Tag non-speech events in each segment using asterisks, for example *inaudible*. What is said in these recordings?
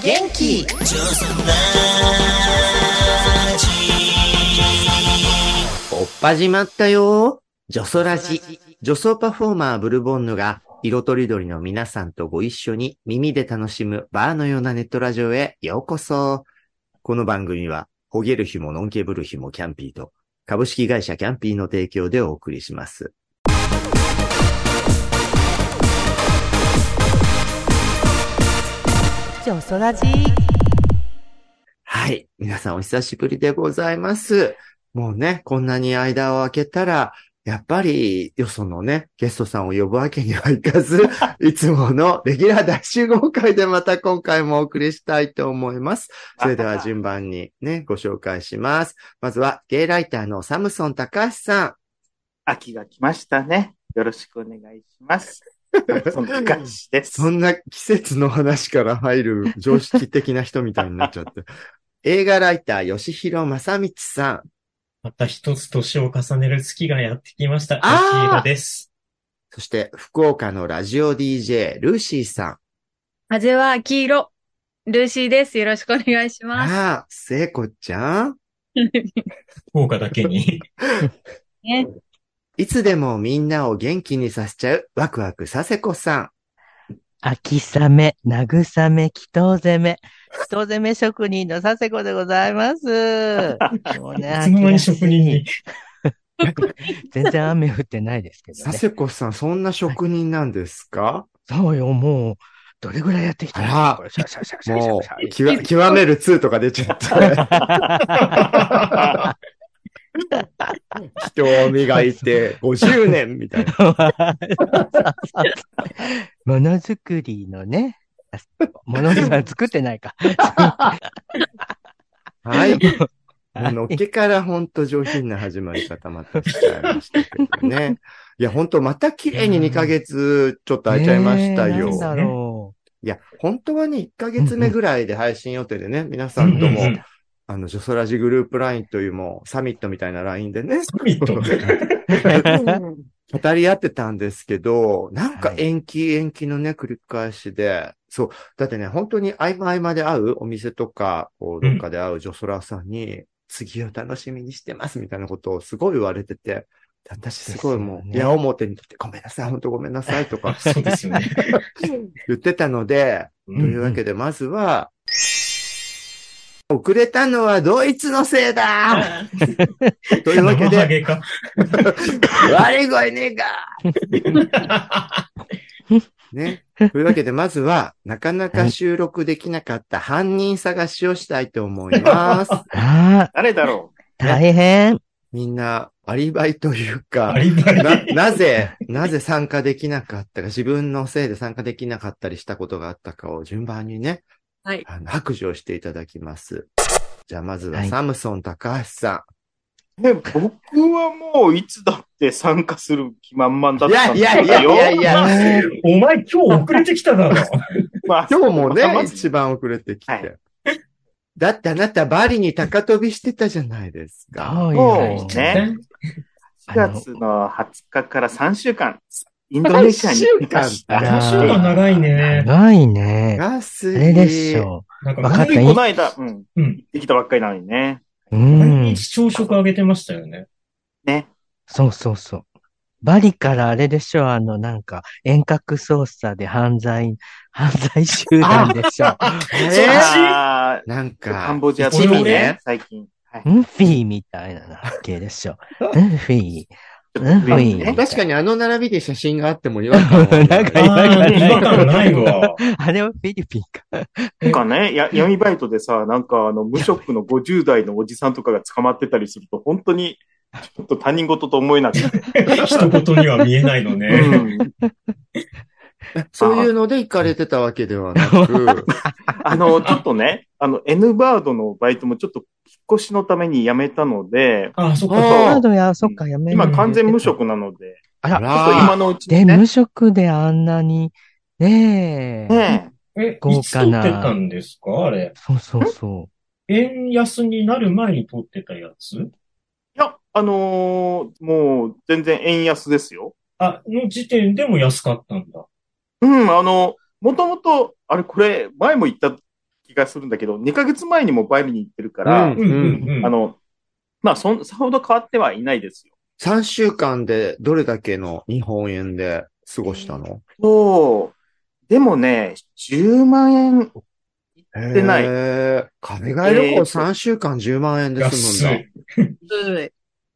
元気ジョスラジおっ始まったよ。ジョソラジ。女装パフォーマーブルボンヌが色とりどりの皆さんとご一緒に耳で楽しむバーのようなネットラジオへようこそ。この番組は、ほげる日もノンケブル日もキャンピーと株式会社キャンピーの提供でお送りします。ジョソラジはい。皆さんお久しぶりでございます。もうね、こんなに間を空けたら、やっぱり、よそのね、ゲストさんを呼ぶわけにはいかず、*laughs* いつものレギュラー大集合会でまた今回もお送りしたいと思います。*laughs* それでは順番にね、ご紹介します。まずは、ゲイライターのサムソン高橋さん。秋が来ましたね。よろしくお願いします。そんな感じです。*laughs* そんな季節の話から入る常識的な人みたいになっちゃって。映画ライター、吉弘正道さん。また一つ年を重ねる月がやってきました。あーヨシヒロです。そして、福岡のラジオ DJ、ルーシーさん。風は黄色。ルーシーです。よろしくお願いします。ああ、聖子ちゃん？*laughs* 福岡だけに。*laughs* ね、いつでもみんなを元気にさせちゃう、ワクワクさせこさん。秋雨、慰め、祈祷攻め、祈祷攻め職人の佐世子でございます。*laughs* もうねいつの間に職人に？*laughs* 全然雨降ってないですけどね。させこさん、そんな職人なんですか？そうよ、もう、どれぐらいやってきたらもう、極める2とか出ちゃって。人を磨いて50年みたいな。ものづくりのね、ものづくり作ってないか。*laughs* はい。のっけからほんと上品な始まり方またしちゃいましたけどね。いや、ほんとまた綺麗に2ヶ月ちょっと空いちゃいましたよ。ねえなんだろいや、本当はね、1ヶ月目ぐらいで配信予定でね、皆さんとも、うんうんあの、ジョソラジグループ LINE というもうサミットみたいな LINE でね、サミット？語り合ってたんですけど、なんかはい延期延期のね、繰り返しで、そう、だってね、本当に合間合間で会うお店とか、こう、どっかで会うジョソラさんに、次を楽しみにしてますみたいなことをすごい言われてて、私すごいもう、ね。矢面にとってごめんなさい、本当ごめんなさいとか *laughs* そうですよね。*laughs* 言ってたので、とというわけで、まずは、遅れたのはドイツのせいだというわけで。*laughs* 悪い声ねえかね。というわけで、まずは、なかなか収録できなかった犯人探しをしたいと思います。う。*laughs* ああ、誰だろ大変。みんな、アリバイというか。な、なぜ、なぜ参加できなかったか、自分のせいで参加できなかったりしたことがあったかを順番にね、はいあの白状していただきます。じゃあ、まずははいサムソン高橋さう。ね、僕はもういつだって参加する気満々だん。ったんいやいやいやいやいや、お前今日遅れてきただろ。まあ *laughs* 今日もね、まず一番遅れてきて。はいだってあなたバリに高飛びしてたじゃないですか。そう。ね4月の20日から3週間、インドネシアに行きました。3週間3週間長いね。長いね。安い。あれでしょなんかこの間、うん、うん。行ってきたばっかりなのにね。う。う毎ん。日朝食あげてましたよね。ね。そうそうそう。バリからあれでしょ、あの、なんか、遠隔操作で犯罪、*laughs* 犯罪集団でしょ。えあなんーカか、ンボジアと一かね味ね、最近。はい。ンフィーみたいな系でしょ。ンフィー。うん上にね確かにあの並びで写真があっても違和感はなんかああ、違和感ないわ。*laughs* あれはフィリピンか。なんかね、や *laughs* 闇バイトでさ、なんかあの、無職の50代のおじさんとかが捕まってたりすると、本当に、ちょっと他人事と思えなくて。*laughs* 一言には見えないのね。うんそういうので行かれてたわけではなく、あの、ちょっとね、あの、N バードのバイトもちょっと越しのために辞めたので、ああ、そっあか。カードや、そっか、やめ今完全無職なので、あら、ちょっと今のうちで、にね、無職であんなに、ねえ。ねえ、豪いつ撮華なってたんですか？あれ。そうそうそ円安になる前に撮ってたやつ？いや、あのーもう全然円安ですよ。あ、の時点でも安かったんだ。うん、あの、もともと、あれこれ、前も言った気がするんだけど、2ヶ月前にもバリに行ってるから、うんうんうんうん。あの、まあ、そん、さほど変わってはいないですよ。3週間でどれだけの日本円で過ごしたの？そう。でもね、10万円ってない海外旅行3週間10万円で済むんだ。安い。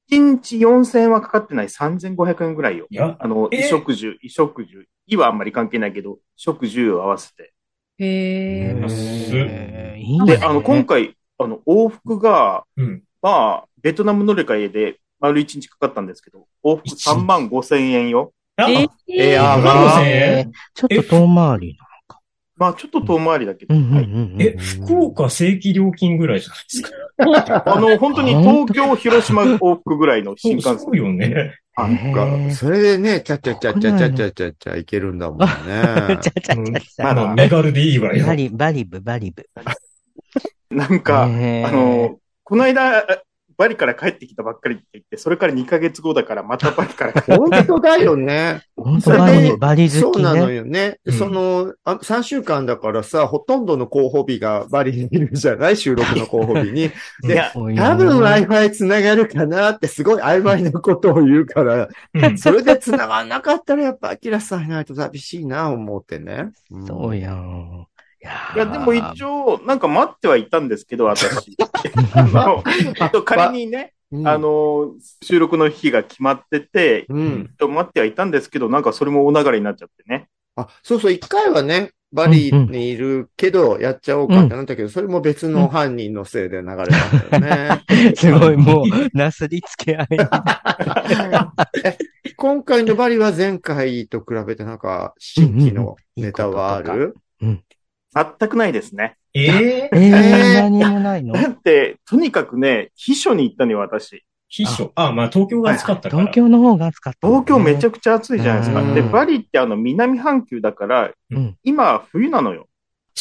1日4000円はかかってない3500円ぐらいよ。あの、え衣食住、衣食住。衣はあんまり関係ないけど、食住を合わせて。へえ。へーいいね。で、あの、今回、あの、往復が、うん。まあ、ベトナム乗り換えで丸1日かかったんですけど、往復3万5千円よ。あ、えエアーが5000円ちょっと遠回りまあ、ちょっと遠回りだけど、な。うんうんはいうんうん。え、福岡正規料金ぐらいじゃないですか？*laughs* あの、本当に東京、広島往復ぐらいの新幹線。そうよね。あへーそれでね、ちゃちゃちゃちゃちゃちゃちゃちゃいけるんだもんね。*laughs* ちゃちゃちゃちゃ。まあ、身軽でいいわよバ。リ、バリブ、バリブ。*laughs* なんか、あの、この間、バリから帰ってきたばっかりって言って、それから2ヶ月後だからまたバリから帰って *laughs* 本当だよね。本当それでバリ、バリ好きそうなのね。よね。うんその、あ3週間だからさ、ほとんどの候補日がバリにいるじゃない？収録の候補日に。*laughs* でいや、多多分 Wi-Fi 繋がるかなってすごい曖昧なことを言うから、うん *laughs* それで繋がんなかったらやっぱアキラさんいないと寂しいな思ってね。んそうやん。いやでも一応、なんか待ってはいたんですけど、私。*laughs* 仮にね、うんあ、の、収録の日が決まってて、うん。えっと待ってはいたんですけど、なんかそれもお流れになっちゃってね。あ、そうそう、一回はね、バリにいるけど、やっちゃおうかってなったけど、それも別の犯人のせいで流れたんだよね。*laughs* すごい、もう、なすりつけ合い。*laughs* え今回のバリは前回と比べてなんか、新規のネタはあうんうんる全くないですね。えええー、何もないの？だって、とにかくね、秘書に行ったのよ、私。秘書？あ、まあ東京が暑かったから。東京の方が暑かった。東京めちゃくちゃ暑いじゃないですか。うんで、バリってあの南半球だから、うん。今冬なのよ。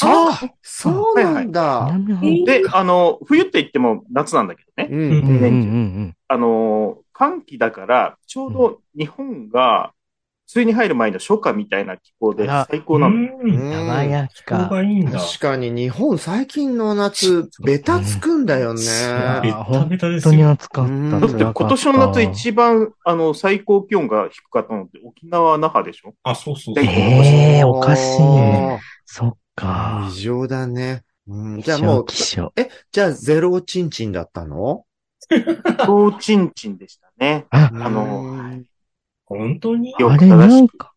ああ、そうなんだ。南半球で、あの、冬って言っても夏なんだけどね。うんうんうんうんうん。あの、寒気だから、ちょうど日本が梅雨に入る前の初夏みたいな気候で最高なの。うん。爽や気候か。がいいんだ。確かに日本最近の夏、ベタつくんだよね。ベタベタで本当にすよ。暑かった。うんだって今年の夏一一番、あの、最高気温が低かったのって沖縄・那覇でしょ？あ、そうそうそう。ええおかしいあそっーか。異常だね。うん、じゃあもう、気象。え、じゃあゼロチンチンだったの？*laughs* そうちんちんでしたね。あ、あの本当に？よあれ。なんか、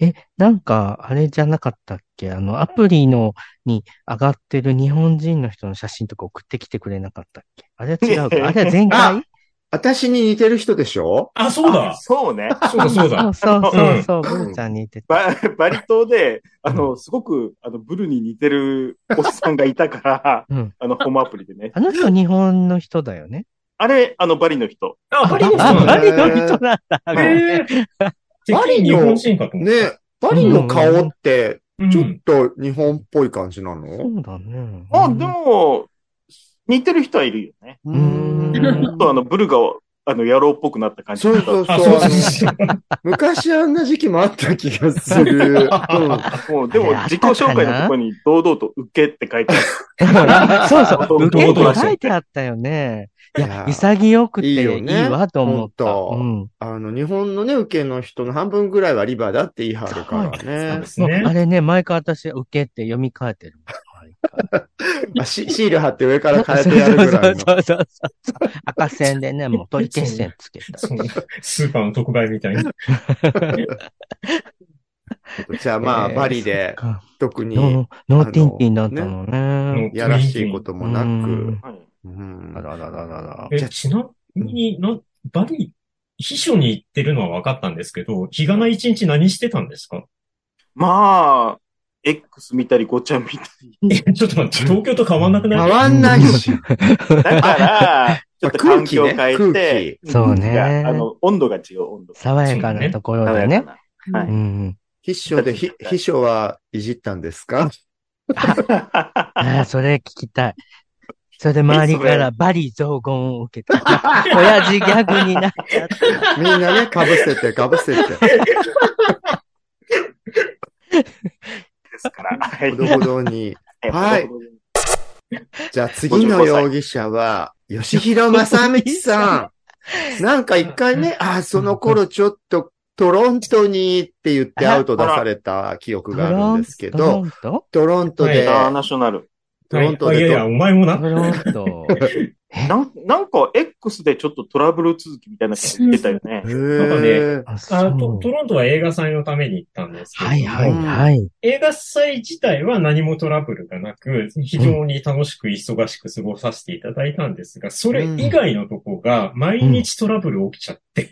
え、なんか、あれじゃなかったっけ？あの、アプリの、に上がってる日本人の人の写真とか送ってきてくれなかったっけ？あれは違うか？あれは前回？私に似てる人でしょ？あ、そうあだ。そうね。そうだ、そうだ。そう *laughs* そうそうそう、ブーちゃんに似てた。ババリ島で、あの、すごく、あの、ブルに似てるおじさんがいたから、うん。あの、ホームアプリでね。あの人日本の人だよね。あれ、あの、バリの人。あ、バリの人あ、なんだ。バリの人なんだ。ええ。てっきり日本人かと思った。ね、バリの顔って、うんちょっと日本っぽい感じなの？そうだね。あ、でも、似てる人はいるよね。ううんちょっとあの、ブルが、あの、野郎っぽくなった感じ。そうそうあ、そう。そうそうそう。昔あんな時期もあった気がする。*laughs* うんもう、でも、自己紹介のところに堂々と受けって書いてある。*laughs* そうそう、堂受け々とって書いてあったよね。いや潔くていいわと思った。ほうん。あの、日本のね、受けの人の半分ぐらいはリバだって言い張るからそうねで。すねあ。れね、毎回私、受けって読み替えてるあ *laughs* シシール貼って上から変えてやるぐらいの。そうそうそうそう。赤線でね、もう取り消し線つけた。スーパーの特売みたいに。じゃあまあ、えーバリで特にノーティンティンだったのね。やらしいこともなうんく。はいうんあららららら。え、ちなみに、な、バリ、秘書に行ってるのは分かったんですけど、日がな一日何してたんですか？まあ、X 見たり、ごちゃん見たり。え、ちょっと待って、東京と変わんなくない？変わんないし。だから、*laughs* ちょっと環境を変え空て、気そうねあの、温度が違う、温度が。爽やかなところでね。爽やかなはい。うん。秘書で、ひ秘書はいじったんですか？*laughs* ああ、それ聞きたい。それで周りからバリ雑言を受けて、*laughs* 親父ギャグになっちゃって。みんなね、かぶせて、かぶせて。ですから。はいほどほどに。はいじゃあ次の容疑者は、吉弘正道さん。なんか一回ね、あ、その頃ちょっとトロントにって言ってアウト出された記憶があるんですけど、トロント？で、インターナショナル。トロントではいいやいや、お前もな。トロント。*laughs* えなんなんか X でちょっとトラブル続きみたいなこと言ってたよね。へ。なんかーあ、トトロントは映画祭のために行ったんですけど、はいはいはい。映画祭自体は何もトラブルがなく、非常に楽しく忙しく過ごさせていただいたんですが、それ以外のとこが毎日トラブル起きちゃって、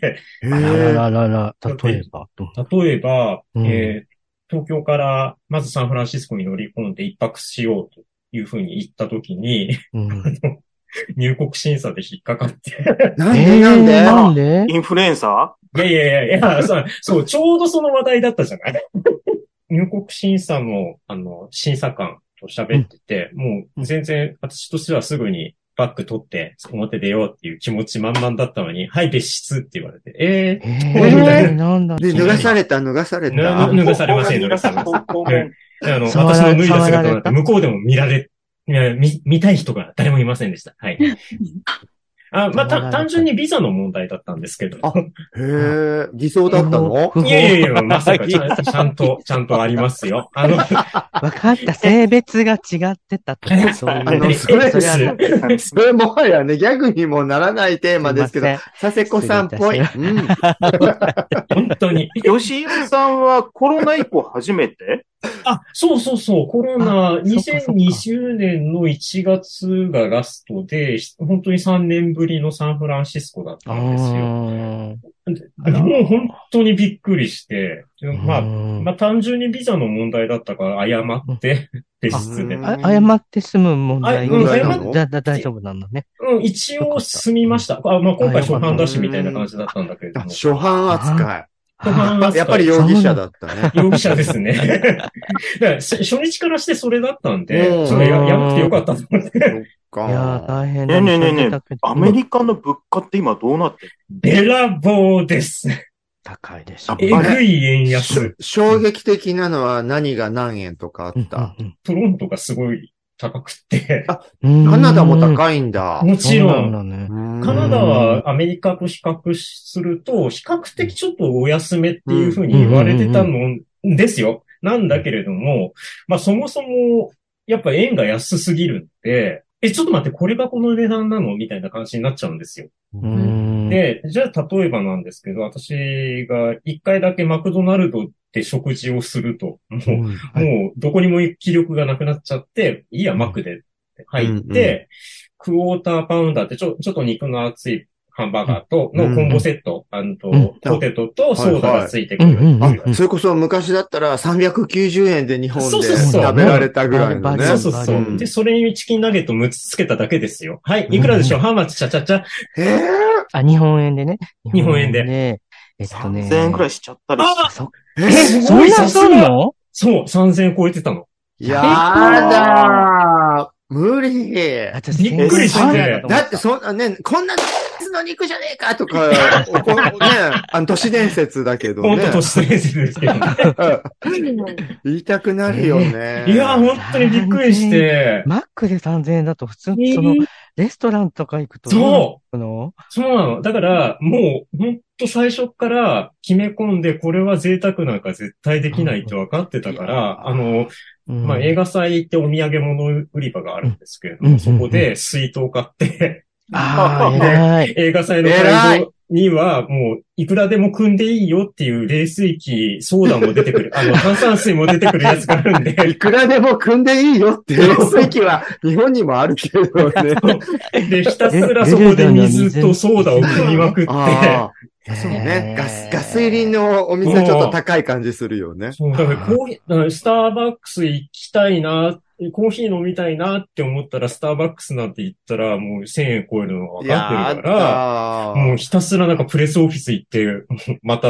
へあらーららら、例えば？例えば、うん。えー東京からまずサンフランシスコに乗り込んで一泊しようというふうに言ったときに、うん。入国審査で引っかかって、なんえーでなんで、なんで？インフルエンサいやいやいやいや、そう、そう、ちょうどその話題だったじゃない？入国審査の、あの、審査官と喋ってて、もう全然私としてはすぐにバッグ取って表出ようっていう気持ち満々だったのに、はい、別室って言われて、えええー、なんだ。で、脱がされた、脱がされぬた。脱がされません脱がされませんあの、私の脱いだ姿なんて向こうでも見られ、いや見、見たい人が誰もいませんでした。はい。*laughs* あ、まあ、た、単純にビザの問題だったんですけど。あへえ、*laughs* 偽装だったの？いやいやいや、まさかちゃん、*laughs* ちゃんと、ちゃんとありますよ。あの、*laughs* わかった。性別が違ってたとか、そういう。あのそれそれはそれもはやね、ギャグにもならないテーマですけど佐世子さんっぽい。失うん。本当に。吉井さんはコロナ以降初めて？あ、そうそうそう、コロナ、あそっかそっか2020年の1月がラストで、本当に3年ぶりのサンフランシスコだったんですよ。もう本当にびっくりして、まあ、うんまあ単純にビザの問題だったから謝って、別室で。謝って済む問題あうん謝っだだ大丈夫なのね。うん、一応済みました。あまあ今回初版だしみたいな感じだったんだけれども。あ初版扱い。やっぱり容疑者だったね。*laughs* 容疑者ですね。*laughs* だからし初日からしてそれだったんで、うんそれややなくてよかったと思って。いや。大変ねえねえねえねえアメリカの物価って今どうなってるべらぼうです。高いでしょ。えぐい円し安。衝撃的なのは何が何円とかあった？トロントがすごい高くって。うんカナダも高いんだ。もちろん。そうなんだね。カナダはアメリカと比較すると、比較的ちょっとお安めっていうふうに言われてたのですよ。なんだけれども、まあそもそも、やっぱ円が安すぎるんで、え、ちょっと待って、これがこの値段なのみたいな感じになっちゃうんですよ。うん。で、じゃあ例えばなんですけど、私が一回だけマクドナルドで食事をすると、もう、うん、もうどこにも気力がなくなっちゃって、いいや、マックで入って、クォーターパウンダーってちょ、ちょっと肉の厚いハンバーガーと、のコンボセット、あのとうん、ポテトとソーダがついてくる。それこそ昔だったら390円で日本でそうそうそう食べられたぐらいのね。そうそうそうう。んで、それにチキンナゲット6つつけただけですよ。はい、いくらでしょう、ハウマッチチャチャチャ。へえ。あ、日本円でね。日本円でで。えっとね。3000円くらいしちゃったりしてあそええ、すごいそんなすんの？そう、3000円超えてたの。やだー。無理。びっくりして1000円だってそんなね、こんなの肉じゃねえかとか、ね、あの都市伝説だけどねほんと。都市伝説ですけどね。言いたくなるよね。いや、本当にびっくりして。マックで3000円だと普通、その、レストランとか行くと。そうそうなの。だから、もう、ほんと最初から決め込んで、これは贅沢なんか絶対できないって分かってたから、あの、うん。まあ、映画祭ってお土産物売り場があるんですけれどうん。も、そこで水筒買って、あ *laughs* あ。映画祭の会場にはもう、いくらでも組んでいいよっていう冷水器、ソーダも出てくる、*laughs* あの、炭酸水も出てくるやつがあるんで、*laughs* いくらでも組んでいいよっていう席は日本にもあるけどね。で、ひたすらそこで水とソーダを組みまくって、そうね。ガス、ガス入りのお店はちょっと高い感じするよね。そう、だからコーヒーだからスターバックス行きたいな、コーヒー飲みたいなって思ったら、スターバックスなんて行ったらもう1000円超えるのが分かってるから、やもうひたすらなんかプレスオフィス行って、また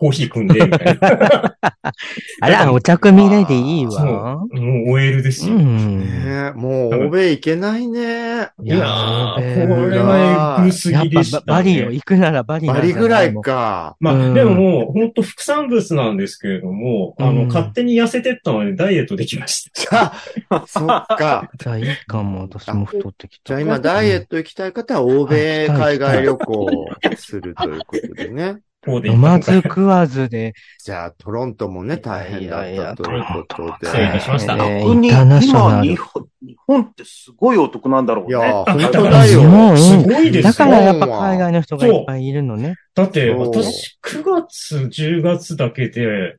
コーヒー組んで、みたいな。*laughs* あら、お茶組みレディいいそう。わ。もう OL ですうよ。ん。ねもう、欧米行けないね。いやー、こえーれはエグすぎでした、ぱね。バリよ。行くならバリバリぐらいか。まあ、うんでももう、本当副産物なんですけれども、あの、うん勝手に痩せてったのでダイエットできました。じ *laughs* ゃあ、そっか。じゃあいいかも。私も太ってきた。じゃあ今、ダイエット行きたい方は、欧米海外旅行をするということでね。飲まず食わずで。*laughs* じゃあ、トロントもね、大変だったということで。失礼いたしましたえー逆に今。日本、日本ってすごいお得なんだろうね。いやー、*laughs* 本だから当だよ。すごいですよ。だからやっぱ海外の人がいっぱいいるのね。だって、私、9月、10月だけで、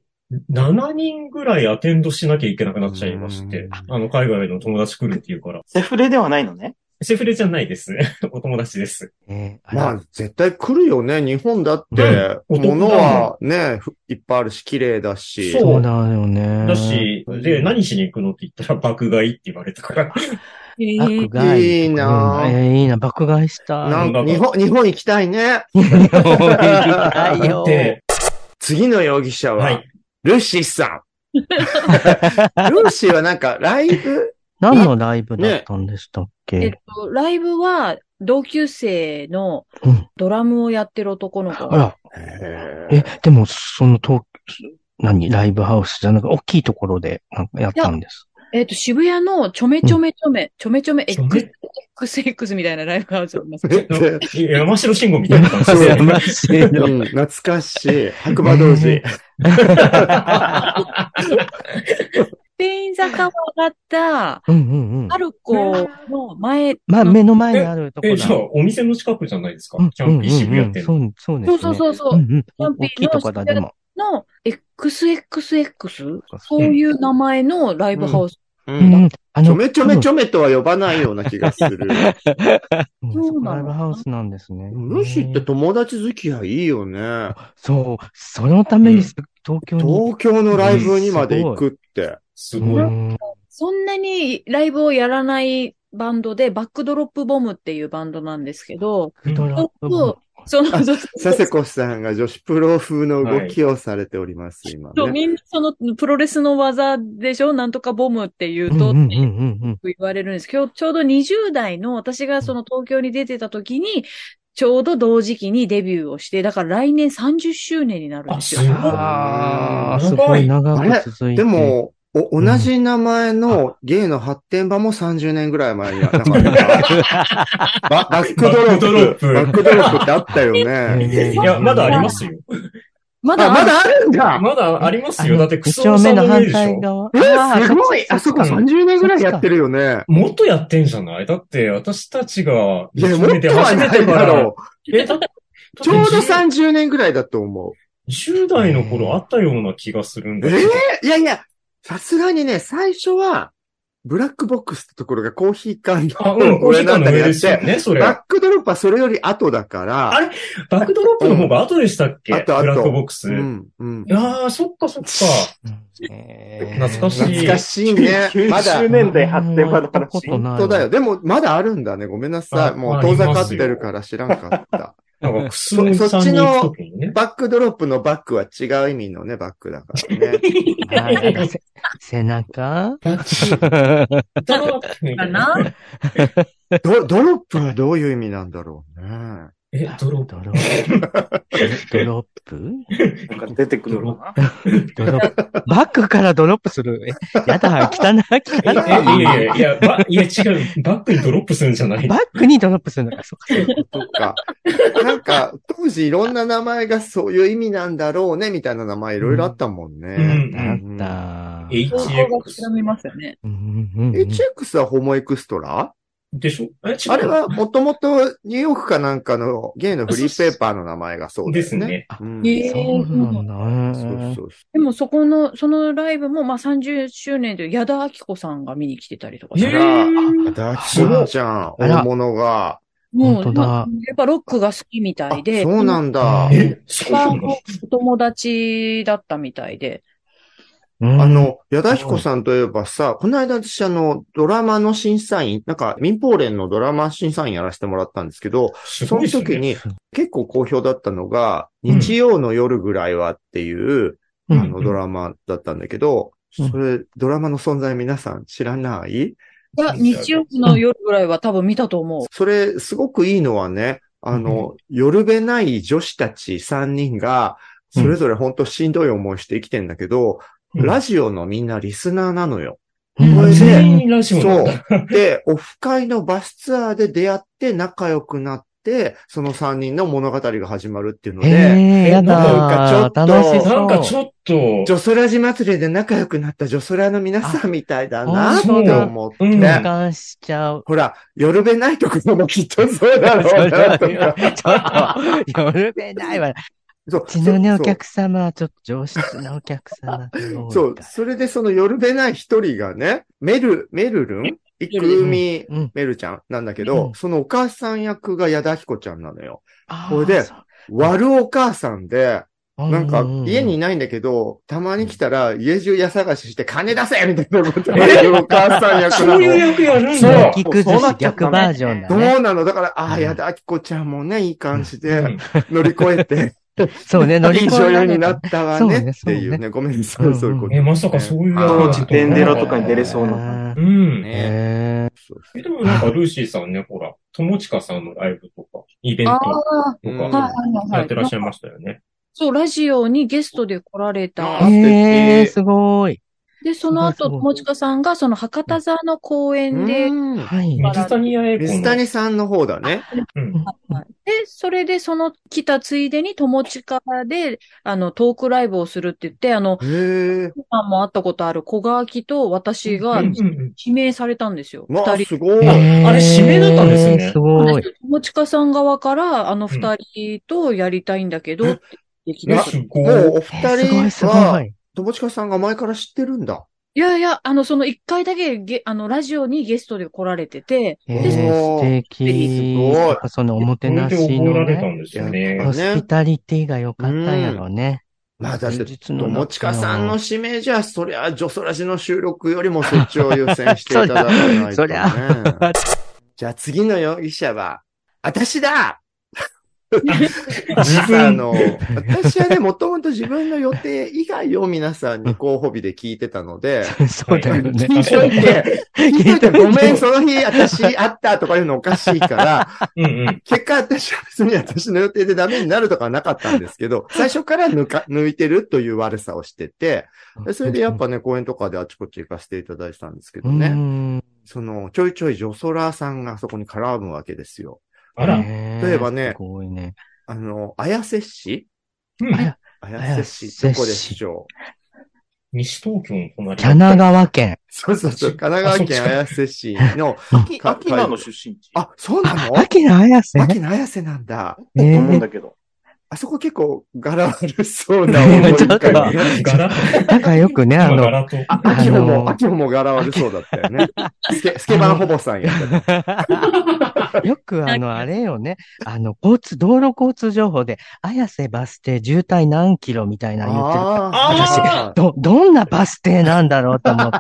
7人ぐらいアテンドしなきゃいけなくなっちゃいましてうん、あの、海外の友達来るっていうから。セフレではないのね。セフレじゃないですね。*laughs* お友達です。えーまあ、絶対来るよね。日本だって、うん物はね、ふいっぱいあるし、綺麗だし。そうだよね。だし、で、何しに行くのって言ったら爆買いって言われたから。*laughs* 爆買い。いいなぁうんえーいいな、爆買いしたい。なんか日本、日本行きたいね。*laughs* 行きたいよ。で、次の容疑者は、はい。ルーシーさん。ルーシーはなんか、ライブ何のライブだったんでしたっえっけと、ライブは同級生のうんドラムをやってる男の子が。あら、え、でも、その東、何？ライブハウスじゃなく、大きいところで、なんかやったんです。えっと、渋谷のちょめちょめちょめ、ちょめちょめちょめ？XX みたいなライブハウスあります。*laughs* で山城慎吾みたいな感じで。山城うん、懐かしい。白馬同時。*laughs* スペイン坂を上がった、うんうんうんあ。る子の前、まあ、目の前にあるところえ、だ。じゃあ、お店の近くじゃないですか？うんキャンピー渋谷店。そう、そうですね。そうそうそうそううんうん。キャンピーのとこだ、でも。の XXX? そういう名前のライブハウス。う。うんちょめちょめちょ。ょめとは呼ばないような気がする。う *laughs* んそうなのライブハウスなんですね。ルーシーって友達付き合いいいよね。そう。そのためにす東京に。東京のライブにまで行くって。すごい。うんそんなにライブをやらないバンドで、バックドロップボムっていうバンドなんですけど、その、佐世子さんが女子プロ風の動きをされております、今そう、ね。みんなそのプロレスの技でしょ？なんとかボムって言うと、うんうんうんうん言われるんですけど、ちょうど20代の私がその東京に出てた時に、ちょうど同時期にデビューをして、だから来年30周年になるんあ、ですよ。すごい。ああ、すごい長く続いて。で、も、お同じ名前のゲイの発展場も30年ぐらい前になかった。*laughs* ババックドロップ。バックドロップってあったよね。*laughs* いや、まだありますよ。まだあ、まだあるんだまだありますよ。だって、ク一ソ丁目の反。対側。え、すごいあそこっちか30年ぐらいやってるよね。もっとやってんじゃない？だって、私たちが、いや、もっとはない初めてから、だろえ、だって、う。ちょうどだって30年ぐらいだと思う。10代の頃あったような気がするんだえけど。えいやいや、さすがにね、最初は、ブラックボックスってところがコーヒー缶あ、のうん、*laughs* コーヒー缶の上やって、ですよね、それ。バックドロップはそれより後だから、あれバックドロップの方が後でしたっけ、うん後々ブラックボックス。いうん、うん。やー、そっかそっか。え *laughs* ー懐かしい懐かしいね。まだ90、年代発展場の話。本当だよ。。でも、まだあるんだね。ごめんなさい。あもうあ遠ざかってるから知らんかった。なんか、くすみさんに行くときにね。バックドロップのバックは違う意味のね、バックだからね。あーなんかせ *laughs* 背中ドロップみたかいな。*laughs* な？ドドロップはどういう意味なんだろうね。え、ドロップ？ドロップ？ドロップ？なんか出てくるのかドロップ？バックからドロップする？え、やだ、汚い、え、汚え、いい。やいや、いや、ばいや違う。バックにドロップするんじゃない？バックにドロップするのか、そうか。なんか、当時いろんな名前がそういう意味なんだろうね、みたいな名前いろいろあったもんね。うんだった。HX HX はホモエクストラ？でしょ？え、違う。あれはもともとニューヨークかなんかのゲイのフリーペーパーの名前がそうでですすね。ね。うんへえそうなんだね。そうそうでもそこの、そのライブも、まあ、30周年で矢田明子さんが見に来てたりとかしてへあらーだきまちゃん、大物が。もう、やっぱロックが好きみたあいで、そうなんだ。え、そうな友達だったみたいで、うんあ、の、矢田彦さんといえばさ、この間私あの、ドラマの審査員、なんか民放連のドラマ審査員やらせてもらったんですけど、その。時に結構好評だったのが、うん。日曜の夜ぐらいはっていう、うん。あの、ドラマだったんだけど、うん。それ、ドラマの存在皆さん知らない？いや、日曜日の夜ぐらいは多分見たと思う。*laughs* それ、すごくいいのはね、あの、夜べない女子たち3人が、それぞれ本当しんどい思いして生きてんだけど、うんラジオのみんなリスナーなのよ。うんこれで全員ラジオ。そう。で、オフ会のバスツアーで出会って仲良くなって、その3人の物語が始まるっていうのえで、えやなんだかちょっと。なんかちょっと、ジョソラジ祭りで仲良くなったジョソラの皆さんみたいだなって思って、うん共感しちゃう。ほら、夜べないところもきっとそうだろうなとか。ちょっと、夜べないわ。そううちのね、そうお客様はちょっと上質なお客様が多いから。そう、それでその夜べない一人がね、メル、メルルン？イクミうん。メルちゃんなんだけど、うんそのお母さん役が矢田彦ちゃんなのよ。これでそう悪お母さんで、なんかううう家にいないんだけど、たまに来たら家中家探しして金出せみたいなことを言うお母さん役なそういうの。役やるんそうだ。そうなっしちゃったね逆バージョンだね。そうなの。だから、ああ、うん矢田彦ちゃんもね、いい感じうでん乗り越えて、*laughs* *laughs* そうね、乗り越えられ女優になったわねそうねっていうね。ごめんなさい、うそういうこと。え、まさかそういう役あーだと自伝デロとかに出れそうななう。ん。ねへそうえ、でもなんかルーシーさんね、ほら、友近さんのライブとか、イベントあとか、はいはいはい。やってらっしゃいましたよね。そう、ラジオにゲストで来られあたー。素敵へえ、すごい。で、その後、友近さんがその博多座の公演で、うんはい。水谷八重子の。水谷さんの方だね。うん。はいで、それでその来たついでに友近で、あの、トークライブをするって言って、あの。さんも会ったことある小川木と私がうんうんうん指名されたんですよ。まあ、二人。すごい。あれ指名だったんですねすごい。友近さん側から、あの二人とやりたいんだけど、えってできえ、た。すごい。もうお二い、すご人は、い。友近さんが前から知ってるんだ。いやいや、あの、その一回だけゲ、あの、ラジオにゲストで来られてて、えで、ー、素敵。すごいそのおもてなしのられたね、んですよやねホ。スピタリティが良かったんやろうね。まあ、だって、友近さんの指名じゃ、そりゃ、ジョソラジの収録よりもそっちを優先していただかないと、ね。*laughs* そりゃ *laughs* じゃあ次の容疑者は、私だ自分あの、私はね、もともと自分の予定以外を皆さんに候補日で聞いてたので、*laughs* そうだよね。聞いといて、*laughs* 聞いといて、ごめん、その日私会ったとかいうのおかしいから、うんうん。結果私は別に私の予定でダメになるとかはなかったんですけど、*laughs* 最初から抜か、抜いてるという悪さをしてて、でそれでやっぱね、公演とかであちこち行かせていただいてたんですけどうね、ん。その、ちょいちょいジョソラーさんがそこに絡むわけですよ。あら。例例えばねすごいね。あの、綾瀬市？うんあや綾瀬市、どこで市長西東京の隣。神奈川県。そうそうそう、神奈川県綾瀬市の、*laughs* 秋、名の出身地。あ、そうなの？秋の綾瀬秋の綾瀬なんだ。とえー思うんだけど。あそこ結構柄悪そうな思 *laughs* いちょっとなんかよくね、あの。あ、も、秋穂も柄悪そうだったよね。スケ、スケバンほぼさんやったね。*laughs* *laughs* よくあの、あれよね、あの、交通、道路交通情報で、綾瀬バス停渋滞何キロみたいなの言ってるからあーど、どんなバス停なんだろうと思って。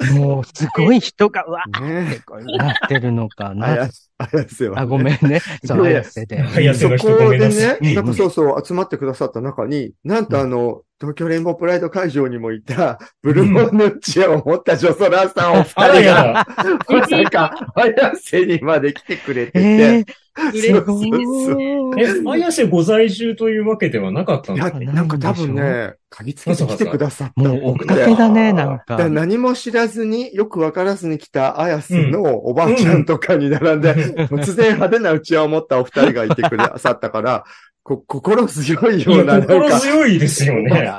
*laughs* もう、すごい人が、うわーってねこうなってるのかな。綾綾瀬はね。あ、ごめんね。そう、綾瀬で。綾瀬の人そこごめんなでさい。ね、なんかそうそう集まってくださった中に、なんとあの、東京レインボープライド会場にもいた、ブルーモンヌッチを持ったジョソラーさんお二人が、*laughs* だ。*laughs* まさか、綾瀬にまで来てくれてて、え嬉ー、すごい。え、綾瀬ご在住というわけではなかったんいや、ですかなんか多分ね、鍵つけて来てくださったもう、くて。追っかけだね、なんか。何も知らずに、よくわからずに来た綾瀬のおばあちゃんとかに並んで、突然派手なうちわを持ったお二人がいてくださったから、こ心強いいような、や、なん心か、強いですよね。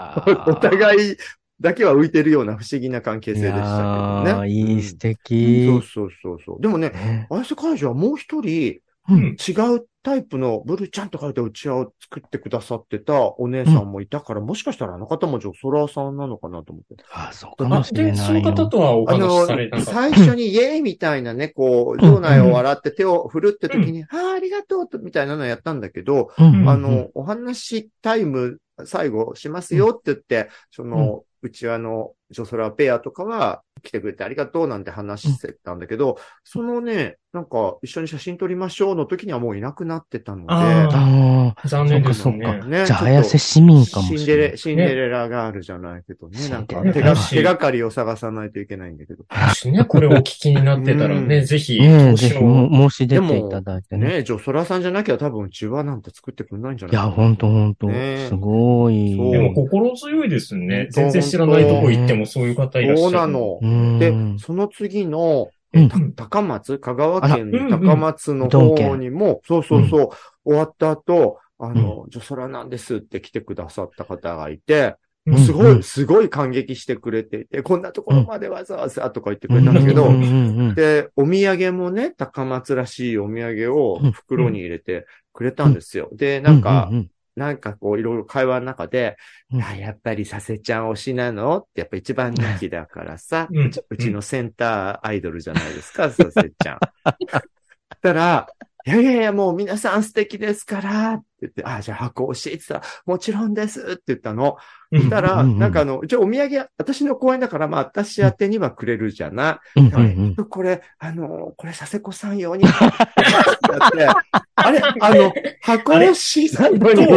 お互いだけは浮いてるような不思議な関係性でしたけどね。いい素うん敵。そうそうそうそう。でもね、ね綾瀬会場はもう一人、うん。違うタイプのブルちゃんと書いたうちわを作ってくださってたお姉さんもいたから、もしかしたらあの方もジョソラーさんなのかなと思って。あ、そうかもしれないその方よ。とはお話あのしされなかっ、た。最初にイエーイみたいなね、こう、場内を笑って手を振るって時に、ああ、ありがとうと、みたいなのやったんだけど、うんあの、お話タイム最後しますよって言って、その、うちわのジョソラペアとかは来てくれてありがとうなんて話してたんだけど、そのね、なんか一緒に写真撮りましょうの時にはもういなくなってたので、あああ、残念ですそっかそっね。ねじゃあ、綾瀬市民かもしれない。シンデレ、シンデレラがあるじゃないけどね。なんか手が、手がかりを探さないといけないんだけど。もしね、これお聞きになってたらうんね、ぜひ、ねぜひ。申し出ていただいてね。ねジョソラさんじゃなきゃ多分うちわなんて作ってくんないんじゃないいや、ほんとほんと。ねすごい。でも心強いですね。全然知らないとこ行ってもそういう方いらっしゃる。そうなの。うんで、その次の、うん。た高松、香川県の高松の方にも、そうそうそう、終わった後、あの、ジョソラなんですって来てくださった方がいて、うん。すごい、うん。すごい感激してくれていて、こんなところまでわざわざとか言ってくれたんだけど、で、お土産もね、高松らしいお土産を袋に入れてくれたん。ですよ。で、なん。か、なんかこう、いろいろ会話の中で、うん。いや、やっぱり佐世ちゃん推しなのって、やっぱ一番人気だからさ、うん。うちのセンターアイドルじゃないですか、佐世ちゃん。*laughs* たら、いやいやいや、もう皆さん素敵ですから、って言って、あ、じゃあ箱推しって言ったら、もちろんですって言ったの。うんそしたら、なんかあの、一応お土産、私の公演だから、まあ、私宛てにはくれるじゃない。うんうんうんこれ、あの、これ、佐世子さん用に。だって、*laughs* あれ、あの、箱押しなのに、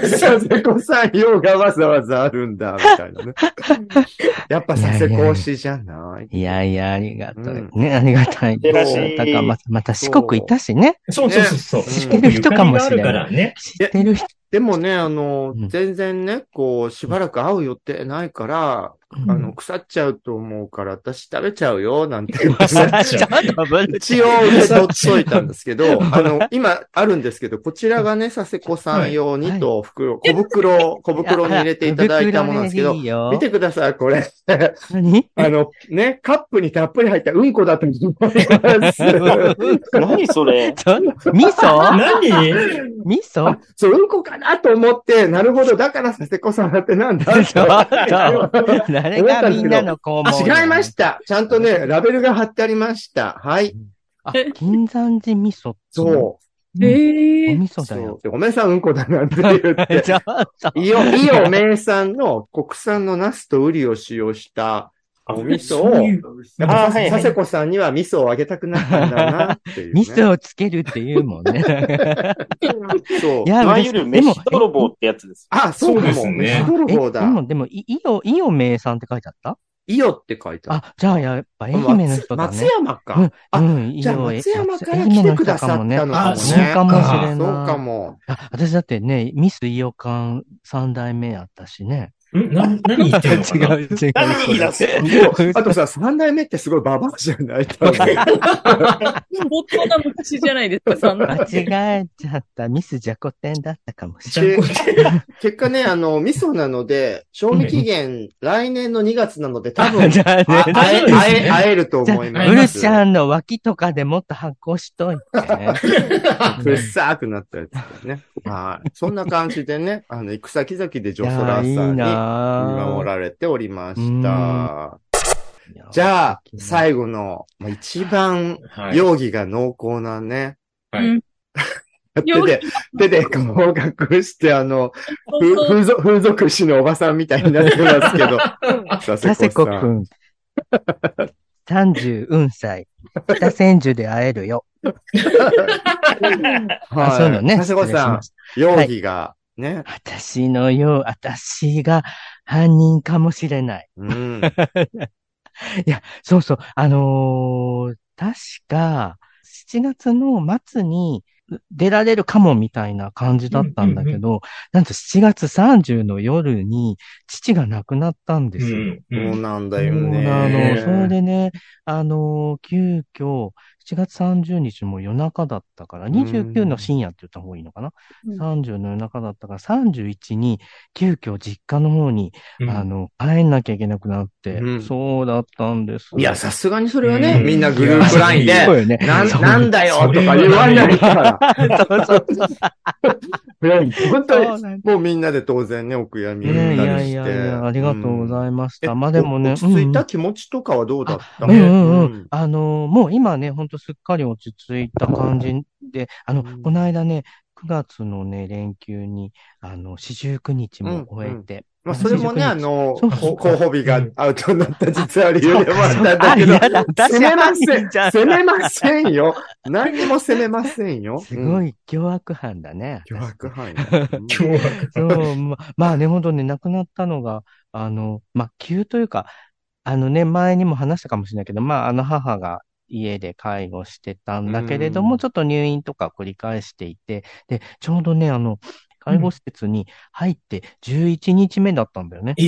佐世子さん用がわざわざあるんだ、みたいなね。*laughs* やっぱ佐世子推しじゃない？いやいや、ありがたい。うんね、ありがたい。てらしい高松また四国いたしね。そうそうそうそう。ね四国ゆかりがあるからね。知ってる人。でもね、あの、うん全然ね、こう、しばらく会う予定ないから、うんあの、腐っちゃうと思うから、私食べちゃうよ、なんて。言って腐っちゃう。*laughs* 一応取っといたんですけど、*laughs* あの、今あるんですけど、こちらがね、佐世子さん用にと袋、小袋、小袋に入れていただいたものなんですけど、見てください、これ。何？*laughs* あの、ね、カップにたっぷり入ったうんこだと思います。何それ？味噌？何？味噌？そう、うんこかなと思って、なるほど、だから佐世子さんってなんだっと誰がみんなの肛門あ違いました。ちゃんとね、ラベルが貼ってありました。はい。あ、金山寺味噌。そう。うん。ええお味噌そだよう。。でごめんなさい、うんこだなんて言って。ちょっと。イオ、イオ名産の国産のナスとウリを使用したお味噌を、やっぱ佐世子さんには味噌をあげたくなったんだなっていう、ね。*laughs* 味噌をつけるっていうもんね。*laughs* そうい。やいわゆるでも飯泥棒ってやつです。あ、そうですね飯泥棒だ。えでも、でも、いイオ、イオ名産って書いてあった？イオって書いてある。あ、じゃあやっぱ愛媛の人だ松ね。山か。うん、あうん、じゃあイオ松山から来てくださったのかもね。あそうかもしれない。そうかも。あ、私だってね、ミスイオカン三代目やったしね。ん？な何言ってんのかな？*laughs* 違う、違う。何言い出すそうあとさ、三代目ってすごいババアじゃない？多 *laughs* 分相当な昔じゃないですか、そんな。間違えちゃった。ミスジャコテンだったかもしれない。*laughs* 結果ね、あの、味噌なので、賞味期限、来年の2月なので、多分、じゃあねあ会え、会え、会えるとじゃ思います。あ、ウルシャンの脇とかでもっと発酵しといて。ふっさーくなったやつだね。はい。そんな感じでね、あの、行く先々でジョソラさんに見守られておりましうんた。じゃあ、最後の、まあ、一番はい。容疑が濃厚なね、はい *laughs* 手で、手で顔を隠して、あの、ふ風俗、風俗師のおばさんみたいになってますけど、佐佐世子くん。ん。30運歳。北千住で会えるよ。*laughs* あそういうのね。佐世子さん、容疑が、ね。私のよう、私が犯人かもしれない。うん。*laughs* いや、そうそう。あのー確か、7月の末に出られるかもみたいな感じだったんだけど、なんと7月30の夜に父が亡くなったんですよ。うんうんそうなんだそうよね。なの。それでね、あのー急遽、7月30日も夜中だったから、29の深夜って言った方がいいのかな、うん ?30 の夜中だったから、31に急遽実家の方に、うんあの、帰んなきゃいけなくなって、うんそうだったんです。いや、さすがにそれはね、うんみんなグループラインで、そうよね。ななんだよとか言わないから。そうそうそう。*laughs* 本当に、もうみんなで当然ね、お悔やみいをやいやい言ったりして。やいや、ありがとうございました。うんまあでもね、え落ち着いたうん気持ちとかはどうだった？うんうんううんん。あの、もう今ね、ほんとすっかり落ち着いた感じで、あの、うんこの間ね、9月のね、連休に、あの、四十九日も終えて、まあ、それもね、あの、候補日がアウトになった実は理由でもあったんだあ、けど、嫌だ。私責めま犯せん。人じゃん責めませんよ。何にも責めませんよ。*laughs* すごい凶悪犯だね。うん。脅迫犯よ。今日は。*laughs* そう、ままあね、本当ね、亡くなったのが、あの、まあ、急というか、あのね、前にも話したかもしれないけど、まあ、あの母が家で介護してたんだけれども、うん。ちょっと入院とか繰り返していて、で、ちょうどね、あの、介護施設に入って11日目だったんだよね。え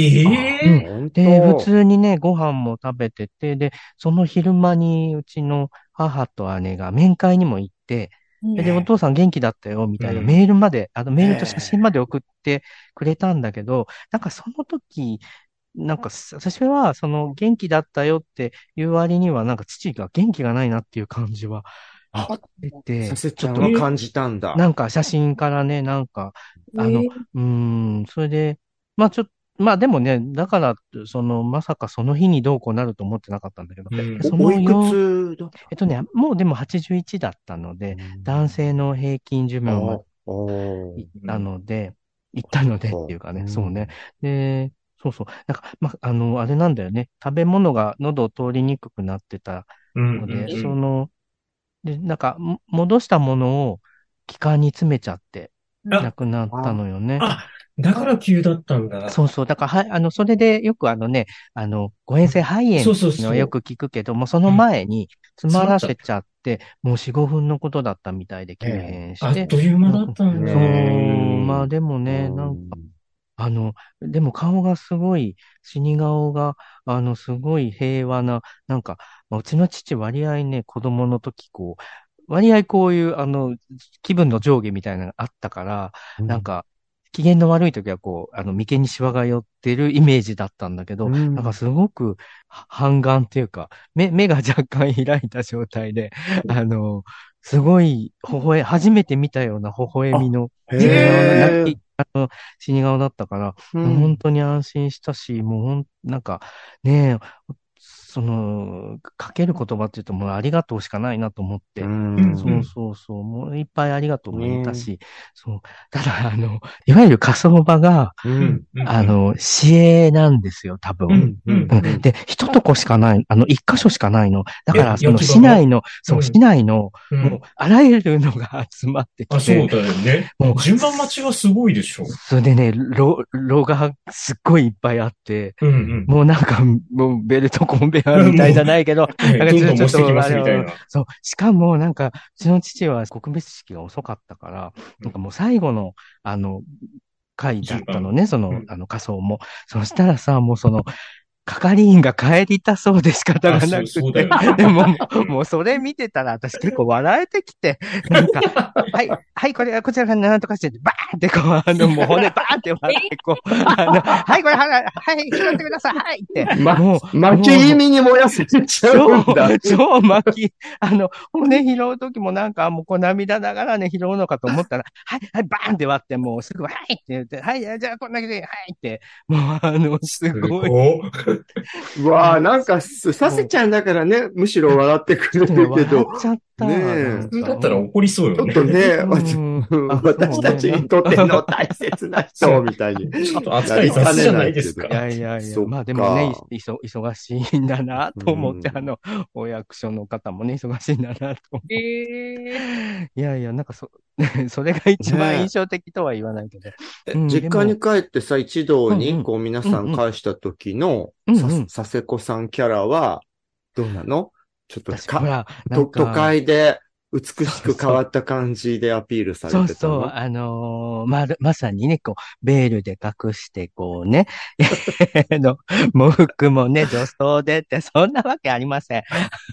え本当。で、普通にね、ご飯も食べてて、で、その昼間にうちの母と姉が面会にも行って、で、でお父さん元気だったよ、みたいなうん。メールまで、あのメールと写真まで送ってくれたんだけど、なんかその時、なんかす私はその元気だったよっていう割には、なんか父が元気がないなっていう感じはあ。出て、させちゃんちょっとは感じたんだ。なんか写真からね、なんか、あのえー。うーん、それで、まあちょっと、まあでもね、だから、その、まさかその日にどうこうなると思ってなかったんだけど、うん。そおおいよくつだったえっとね、もうでも81だったので、男性の平均寿命まおー。で行ったので、行ったのでっていうかね、そうね。。で、そうそう。なんか、まあ、あの、あれなんだよね。食べ物が喉を通りにくくなってたうんので、うんその、で、なんか、も戻したものを気管に詰めちゃって、あ亡くなったのよね。あ、だから急だったんだ。そうそう。だから、はい、あの、それでよくあのね、あの、誤嚥性肺炎そうそうのよく聞くけども、その前に詰まらせちゃって、もう4、5分のことだったみたいで急変あして。っという間だったんだ。そうね。まあでもね、なんか、あの、でも顔がすごい、死に顔が、あの、すごい平和な、なんか、まあうちの父割合ね、子供の時こう、割合こういう、あの、気分の上下みたいなのがあったから、なん、か、機嫌の悪い時はこう、あの、眉間にシワが寄ってるイメージだったんだけど、うん。なんかすごくは半眼っていうか、目、目が若干開いた状態で、あの、すごい、微笑、初めて見たような微笑みのへ死に顔死に顔だったから、うん。本当に安心したし、もうほん、なんか、ねえ、その、かける言葉って言うともうありがとうしかないなと思って、うんそうそうそう、もういっぱいありがとうも言ったし、そう。ただ、あの、いわゆる火葬場が、うん。うんあ、の、市営なんですよ、多分。うん、うんう、んで、一とこしかない、あの、一箇所しかないの。だから、その市内の、そうう、ん市内の、うんもう、あらゆるのが集まってあ、きそうて、だよね。もう順番待ちがすごいでしょ。それでね、炉、炉がすっごいいっぱいあって、うんうん。もうなんか、もうベルトコンベみたいじゃないけど、ねなんかちょっと。そう。しかも、なんか、うちの父は告別式が遅かったから、なんかもう最後の、あの、回だったのね、そのうん、あの、仮装も。そしたらさ、もうその、係員が帰りたそうで仕方がなくて。でも、もうそれ見てたら私結構笑えてきて、なんか、*laughs* はい、はい、これ、こちらからなんとかして、バーンってこう、あの、もう骨バーンって割って、こう、あの、はい、これ、はい、はい、拾ってください、はいって。まもう、巻き意味に燃やせちゃうんだ。超、超巻き、あの、骨拾うときもなんかもうこう涙ながらね、拾うのかと思ったら、はい、はい、バーンって割って、もうすぐ、はいって言って、はい、じゃあこんだけで、はいって、もうあの、すごい。うわあなんか、させちゃんだからね、むしろ笑ってくれるけ笑ど、っちゃった。ね普通だったら怒りそうよね。ちょっとね、*laughs* 私たちにとっての大切な人。みたいに。ちょっと扱い雑じゃないですか。い。やいやいや。まあでもね、いそ忙しいんだなと思って、うん。あの、お役所の方もね、忙しいんだなと思って。えいやいや、なんかそ、*laughs* それが一番印象的とは言わないけど。うん実家に帰ってさ、一堂うんうん。にこう皆さん返した時の佐世子さんキャラは、どうなの？ちょっとか、と都会で美しく変わった感じでアピールさそうれてたの？そう、あのーまる、まさにね、こう、ベールで隠して、こうね、*laughs* あの、喪服もね、女装でって、そんなわけありません。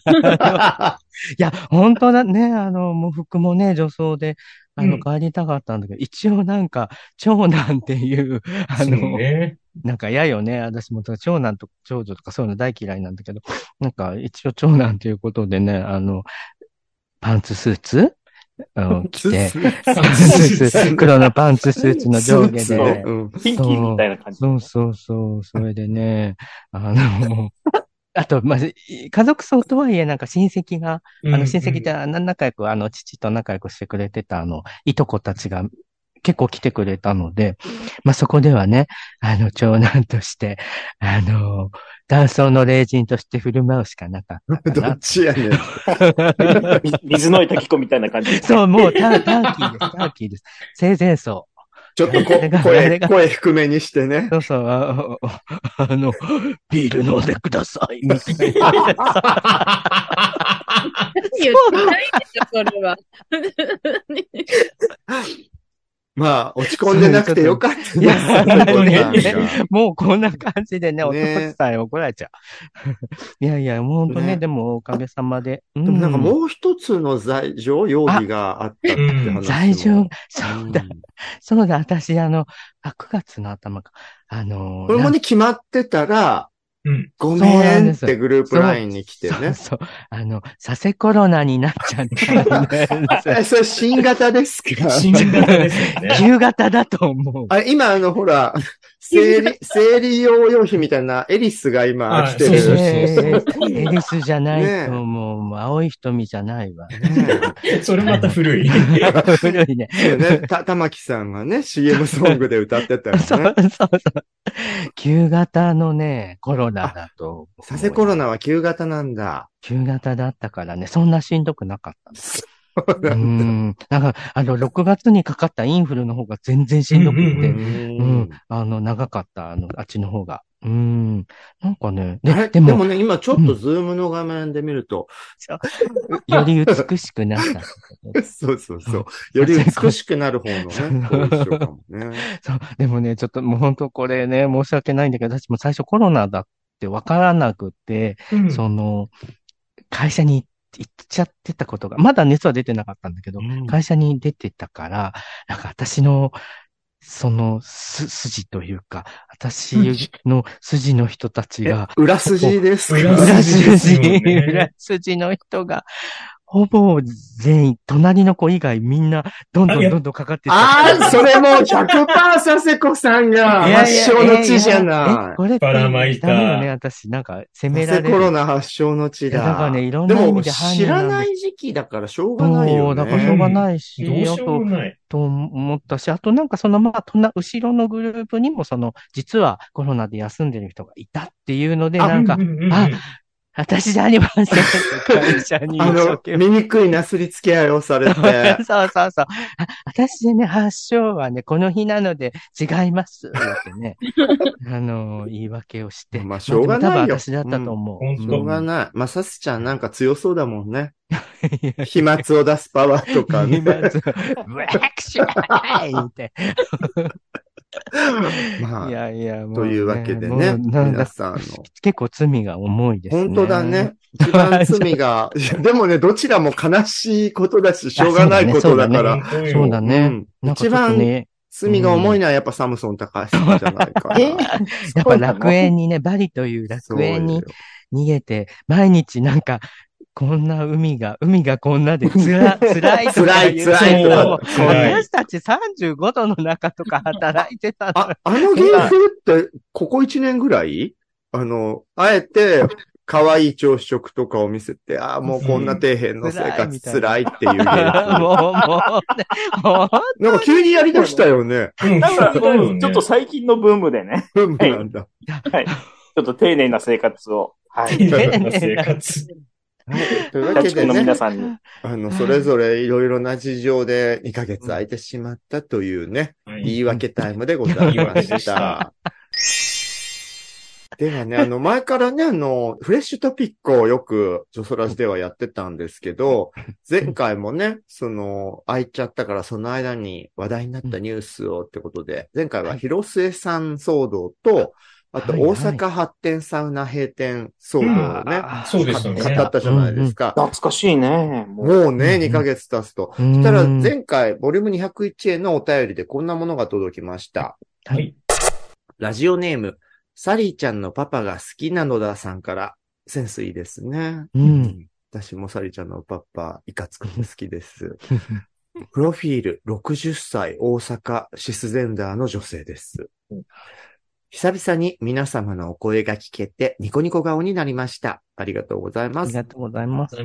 *laughs* いや、本当だね、あの、喪服もね、女装で、あの、うん帰りたかったんだけど、一応なんか、長男っていう、あそうの、ね。なんか嫌よね。私も長男と長女とかそういうの大嫌いなんだけど、なんか一応長男ということでね、あの、パンツスーツ？あの着て、スーツ、黒のパンツスーツの上下でピンキーみたいな感じ。そう。そうそう、それでね、あの、あと、まあ、家族葬とはいえ、なんか親戚が、あの、親戚で、な仲良く、あの、父と仲良くしてくれてた、あの、いとこたちが結構来てくれたので、まあそこではね、あの、長男として、あの、男装の霊人として振る舞うしかなかったか *laughs* どなっ。ちやねん。み *laughs* 水の滝子みたいな感じで。そう、もうタターキーです、ターキーです。生前葬。ちょっとこ *laughs* 声、声低めにしてね。そうそう、あああの、ビール飲んでください、みたいな。言ってないでしょ、それは。まあ、落ち込んでなくてよかった *laughs* いや、ね。本当ねもうこんな感じでね、おね父さんに怒られちゃう。*laughs* いやいや、もう本当ね、ねでもおかげさまで。うでもなんかもう一つの罪状、容疑があったって話を。罪状、そうだん、そうだ、私、あの、あ、9月の頭か。あの、これもね、決まってたら、うん。ごめんってグループラインに来てね。そうそう。あの、させコロナになっちゃったんです。*laughs* え、それ新型ですか？新型ですよね。旧型だと思う。あ今、あの、ほら、生理、生理用用品みたいなエリスが今あ来てそうそうエリスじゃないねと思う。もう青い瞳じゃないわ。それまた古い。*laughs* 古いね。そうね、た、玉木さんがね、CM ソングで歌ってたよ *laughs* そうね。そうそう。旧型のね、コロナだと思う。サセコロナは旧型なんだ。旧型だったからね、そんなしんどくなかった。そううなんだ。ん。なんか、あの、6月にかかったインフルの方が全然しんどくて、ううんんうんあの、長かった、あの、あっちの方が。うん。なんかね、で、でも、でもね、今ちょっと Zoom の画面で見ると、より美しくなった。*laughs* そうそうそう。より美しくなる方の *laughs* ね。そう、でもね、ちょっともう本当これね、申し訳ないんだけど、私も最初コロナだってわからなくて、うん。その、会社に行っちゃってたことが、まだ熱は出てなかったんだけど、うん。会社に出てたから、なんか私の、その、す、筋というか、私の筋の人たちえが、裏筋ですか？裏裏筋 *laughs* 裏筋の人が、ほぼ全員、隣の子以外みんな、どんどんどんどんかかってああ、それもう100%佐世子さんが発祥の地じゃないえ、。これってばらまいたダメよね、私。なんか、責められる。コロナ発祥の地いやだからだ。ねいろんでもな意味で知らない時期だからしょうがないよそう、ね。だからしょうがないし、どうしようあともない。と思ったし、あとなんかそのまあ、隣後ろのグループにもその、実はコロナで休んでる人がいたっていうので、あなんかう、んうんうんあ私じゃありません会社にあの、醜いなすりつけ合いをされて。*laughs* そうそうそう。あ私ね、発症はね、この日なので違います。ってね。*laughs* あの、言い訳をして。まあしょうがないよまあ多分私だったと思う。うんしょうがない。まあ、さすちゃんなんか強そうだもんね。い *laughs* 飛沫を出すパワーとかね。今ず、ブラックシューって。まあい、やいや、ねというわけでね、皆さんの。結構罪が重いですね。本当だね。。一番罪が、*laughs* でもね、どちらも悲しいことだし、しょうがないことだから。そうだね。一番ね、罪が重いのはやっぱサムソン高橋さんじゃないかやっぱ楽園にね、バリという楽園に逃げて、毎日なんか、こんな海が、海がこんなでつら、*laughs* 辛いとか言う辛い辛いとかもう辛い私たち35度の中とか働いてたの。あ、あの芸風って、ここ1年ぐらい？あの、あえて、可愛い朝食とかを見せて、ああ、もうこんな底辺の生活辛いっていう。*laughs* もう、もう、ね、もう、なんか急にやりだしたよねちょっと最近のブームでね、ブームなんだ。はい。ちょっと丁寧な生活を、はい。丁寧な生活。というわけで社畜の皆ね、さんに。あの、それぞれいろいろな事情で2ヶ月空いてしまったというね、はい言い訳タイムでございました。*laughs* ではね、あの、前からね、あの、フレッシュトピックをよく、ジョソラジではやってたんですけど、前回もね、その、空いちゃったから、その間に話題になったニュースをってことで、前回は広末さん騒動と、あと、大阪発展サウナ閉店騒動をね、あそうですよね語ったじゃないですか。懐かしいね。もうね、うん2ヶ月経つと。うんそしたら前回、ボリューム201へのお便りでこんなものが届きました。はい。ラジオネーム、サリーちゃんのパパが好きなのださんから、センスいいですね。うん。私もサリーちゃんのパパ、いかつくて好きです。プロフィール、60歳、大阪、シスゼンダーの女性ですうん。久々に皆様のお声が聞けて、ニコニコ顔になりました。ありがとうございます。ありがとうございます。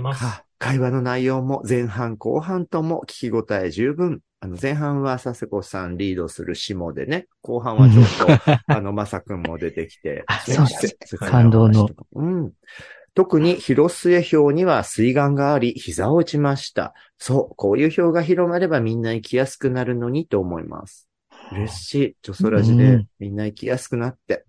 会話の内容も前半後半とも聞き応え十分。あの、前半は佐世子さんリードする下でね、後半はちょっと、*laughs* あの、まさくんも出てきてあ、そうです感動の。うん。特に広末表には水岸があり、膝を打ちました。そう、こういう表が広まればみんな行きやすくなるのにと思います。嬉しい。ジョソラジでうんみんな行きやすくなって。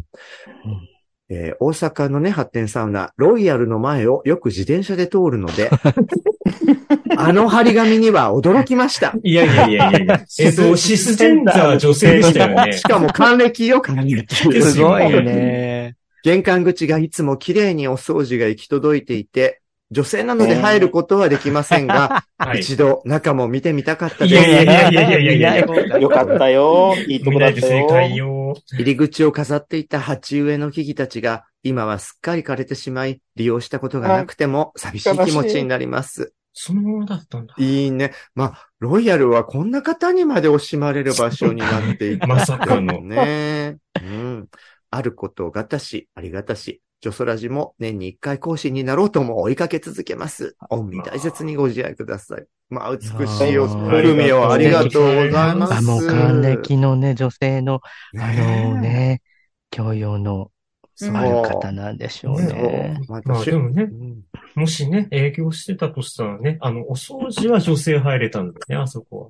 うんえー大阪のね、発展サウナ、ロイヤルの前をよく自転車で通るので、*laughs* あの張り紙には驚きました。いやいやいやいやいや。*laughs* えっと、シスジェンダー女性でしたよねし。かも還暦よ、還暦。すごいね。玄関口がいつも綺麗にお掃除が行き届いていて、女性なので入ることはできませんが、*laughs* はい。一度中も見てみたかったいです。やいやいやいやいやいやいやい方がよかったよ。いいとこ見ないでだったよ。正解よ。入り口を飾っていた鉢植えの木々たちが、今はすっかり枯れてしまい、利用したことがなくても寂しい気持ちになります。そのままだったんだ。いいね。まあ、ロイヤルはこんな方にまで惜しまれる場所になっていた。まさかのね。うん。あることがたし、ありがたし、ジョソラジも年に一回更新になろうとも追いかけ続けます。御身大切にご自愛ください。まあ、美しいお海をありがとうございます。あ、もう還暦のね、女性の、あねのね、教養のそうある方なんでしょうね。ままあでもねう、んもしね、営業してたとしたらね、あの、お掃除は女性入れたんだよね、あそこは。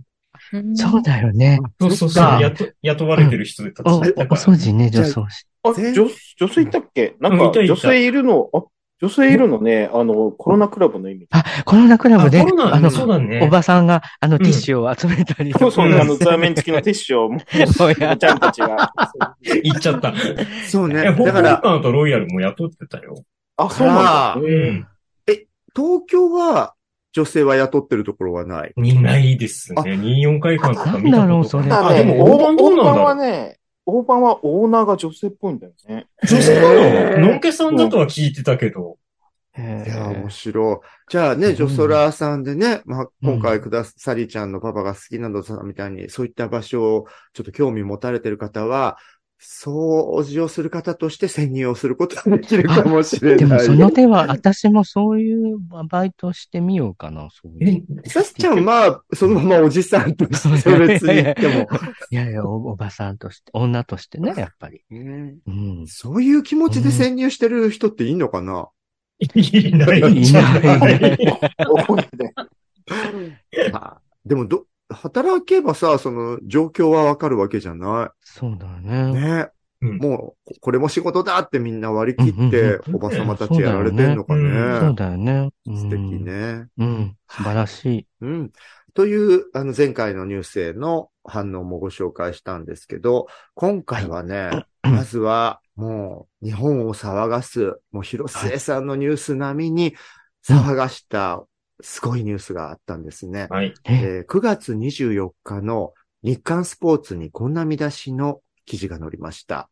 うんそうだよね。そうそうそう、雇雇われてる人たちお、おだから。掃除ね、女装し。あ、全女、女性いたっけ？なんか女性いるの、あ、女性いるのね、あの、コロナクラブの意味。あ、コロナクラブで、あコロナあの、そうだね。おばさんが、あの、ティッシュを集めたりとか。そうそう、あの、座面付きのティッシュを、*laughs* もう、ちゃんたちが。*laughs* 行っちゃった。え、そうね。だから、トカーとロイヤルも雇ってたよ。あ、そうなんだ。ううんん。東京は女性は雇ってるところはない。いないですね。24回間とか見たなんだろうことそれあ、でも大判どうなんだ大判はろうね、大判はオーナーが女性っぽいんだよね。女性なののんけさんだとは聞いてたけど。へいや、面ー白い。じゃあね、うんジョソラーさんでね、まあ、うん今回くださりちゃんのパパが好きなのさんみたいに、そういった場所をちょっと興味持たれてる方は、掃除をする方として潜入をすることができるかもしれでもない。*laughs* その手は、私もそういうバイトしてみようかな、そういう。え、さすちゃん、まあ、そのままおじさんとして別に言っても。*laughs* いやいや、おおばさんとして、女としてね、やっぱり。ねうん。そういう気持ちで潜入してる人っていいのかな、いないんじゃないいないでもど、*laughs* 働けばさ、その状況はわかるわけじゃなそうだい。ね。ね。うんもう、これも仕事だってみんな割り切ってうんうん、おばさまたちやられてんのかね。そうだよね。うん素敵。ね。うん。素晴らしい。うん。という、あの、前回のニュースへの反応もご紹介したんですけど、今回はね、*clears throat* まずは、もう、日本を騒がす、もう、広末さんのニュース並みに騒がした、すごいニュースがあったんですね。はい。え、えー9月24日の日刊スポーツにこんな見出しの記事が載りました。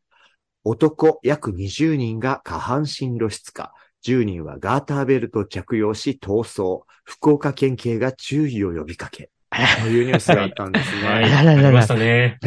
男約20人が下半身露出か、10人はガーターベルトを着用し逃走。福岡県警が注意を呼びかけ。というニュースがあったんですね。はい。あららららありましたね。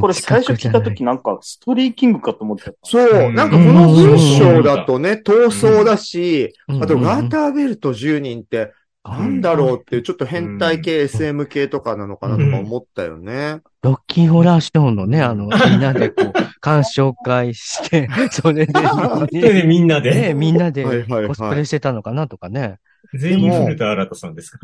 これ最初聞いたとき近なんか、ストリーキングかと思っちゃった。そうう、んなんかこの文章だとね、逃走だし、あとガーターベルト10人って、なんだろうっていう、ちょっと変態系 SM 系とかなのかなとか思ったよね。ロッキーホラーショーのね、あの、*laughs* みんなでこう、鑑賞会して、それで、*laughs* で、みんなね、で、みんなではいはいはいコスプレしてたのかなとかね。全員古田新太さんですか？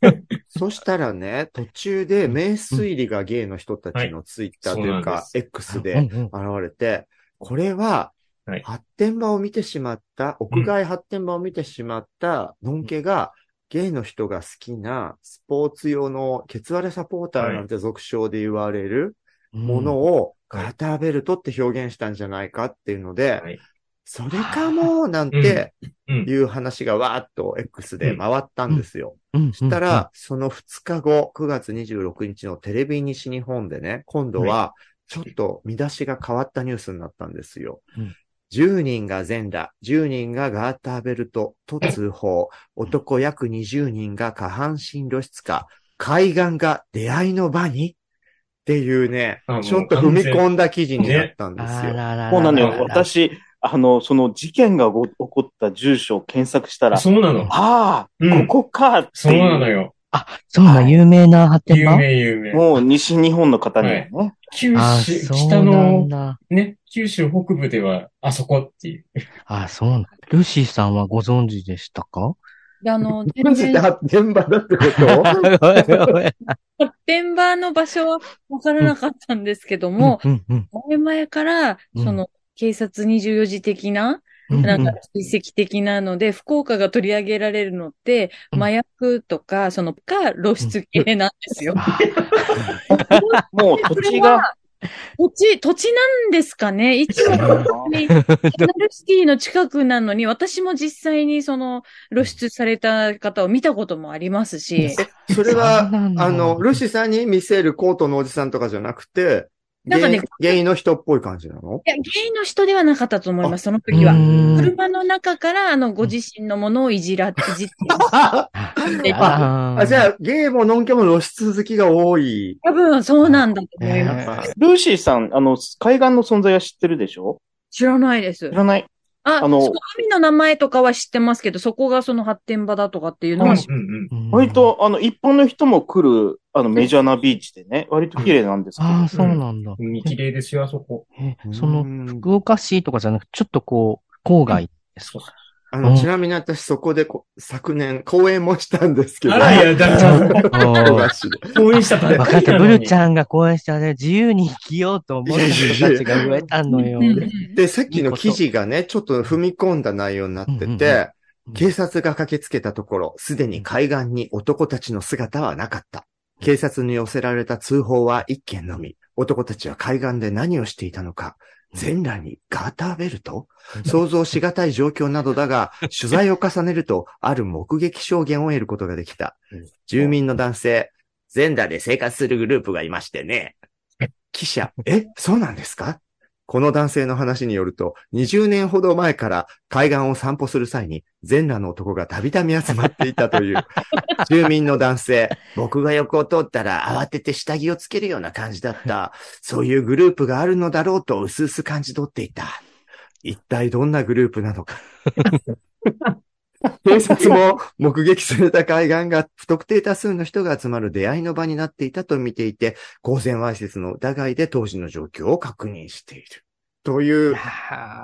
*laughs* そしたらね、途中で名推理がゲイの人たちのツイッターというそうなんかで、X うんでうん。現れて、これははい、発展場を見てしまった、屋外発展場を見てしまった、のんけが、ゲイの人が好きなスポーツ用のケツ割れサポーターなんて俗称で言われるものをはいガーターベルトって表現したんじゃないかっていうので、はい。それかもなんてうん。いう話がわーっと X で回ったんですよ。うん。したら、その2日後、9月26日のテレビ西日本でね、今度は、ちょっと見出しが変わったニュースになったんですよ。うん10人が全裸、10人がガーターベルトと通報、男約20人が下半身露出か、海岸が出会いの場に？っていうねちょっと踏み込んだ記事になったんですよ。あららららそうなのよ。私、あの、その事件がご起こった住所を検索したら、そうなの。ああ、うんここかってそう。なのよ。あ、そうな、有名な発展有場名有名。もう西日本の方にはね。九あ、州、北の、だ。ね、九州北部では、あそこっていう。あ、そうなんルーシーさんはご存知でしたか？であの、全マジで然、発展場だってこと？発展場の場所はわからなかったんですけども、うんうん前々から、うんその、警察24時的な、うんなんか追跡的なので、福岡が取り上げられるのって、うん。麻薬とか、その、か露出系なんですよ。あ *laughs* もう土地が、土地、土地なんですかね？いつも、本当に *laughs* ペナルシティの近くなのに、私も実際にその露出された方を見たこともありますし、それは、だ。あの、ルシさんに見せるコートのおじさんとかじゃなくて、なんかねゲイゲイの人っぽい感じなの？いや、ゲイの人ではなかったと思います、その時はう。ん車の中から、あの、ご自身のものをいじら、いじって、*laughs* ああ、じゃあ、ゲイもノンケも露出好きが多い。多分そうなんだと思います。えルーシーさん、あの、海岸の存在は知ってるでしょ？知らないです知。らない。あ、あの海の名前とかは知ってますけど、そこがその発展場だとかっていうのうんは知うんうん。ー割、と、あの、一般の人も来る、あの、メジャーなビーチでね、割と綺麗なんですけど。ああ、そうなんだ。海綺麗ですよ、あそこ。えうんその、福岡市とかじゃなくて、ちょっとこう、郊外ですか？あの、うんちなみに私そこでこ昨年公演もしたんですけど。あら、いや、だって、富樫で応援したばっ分かっなのに。ルちゃんが公演したね、自由に生きようと思った人たちが増えたのよ。で、さっきの記事がね、ちょっと踏み込んだ内容になってて、うん警察が駆けつけたところ、すでに海岸に男たちの姿はなかった。警察に寄せられた通報は一件のみ。男たちは海岸で何をしていたのか。全裸にガーターベルト？想像しがたい状況などだが、*laughs* 取材を重ねると、ある目撃証言を得ることができた。住民の男性、全裸で生活するグループがいましてね。記者、え、そうなんですか？この男性の話によると、20年ほど前から海岸を散歩する際に全裸の男がたびたび集まっていたという。*laughs* 住民の男性、僕が横を通ったら慌てて下着をつけるような感じだった。そういうグループがあるのだろうと薄々感じ取っていた。一体どんなグループなのか。*laughs* 警察も目撃された海岸が不特定多数の人が集まる出会いの場になっていたと見ていて、公然わいせつの疑いで当時の状況を確認している。という、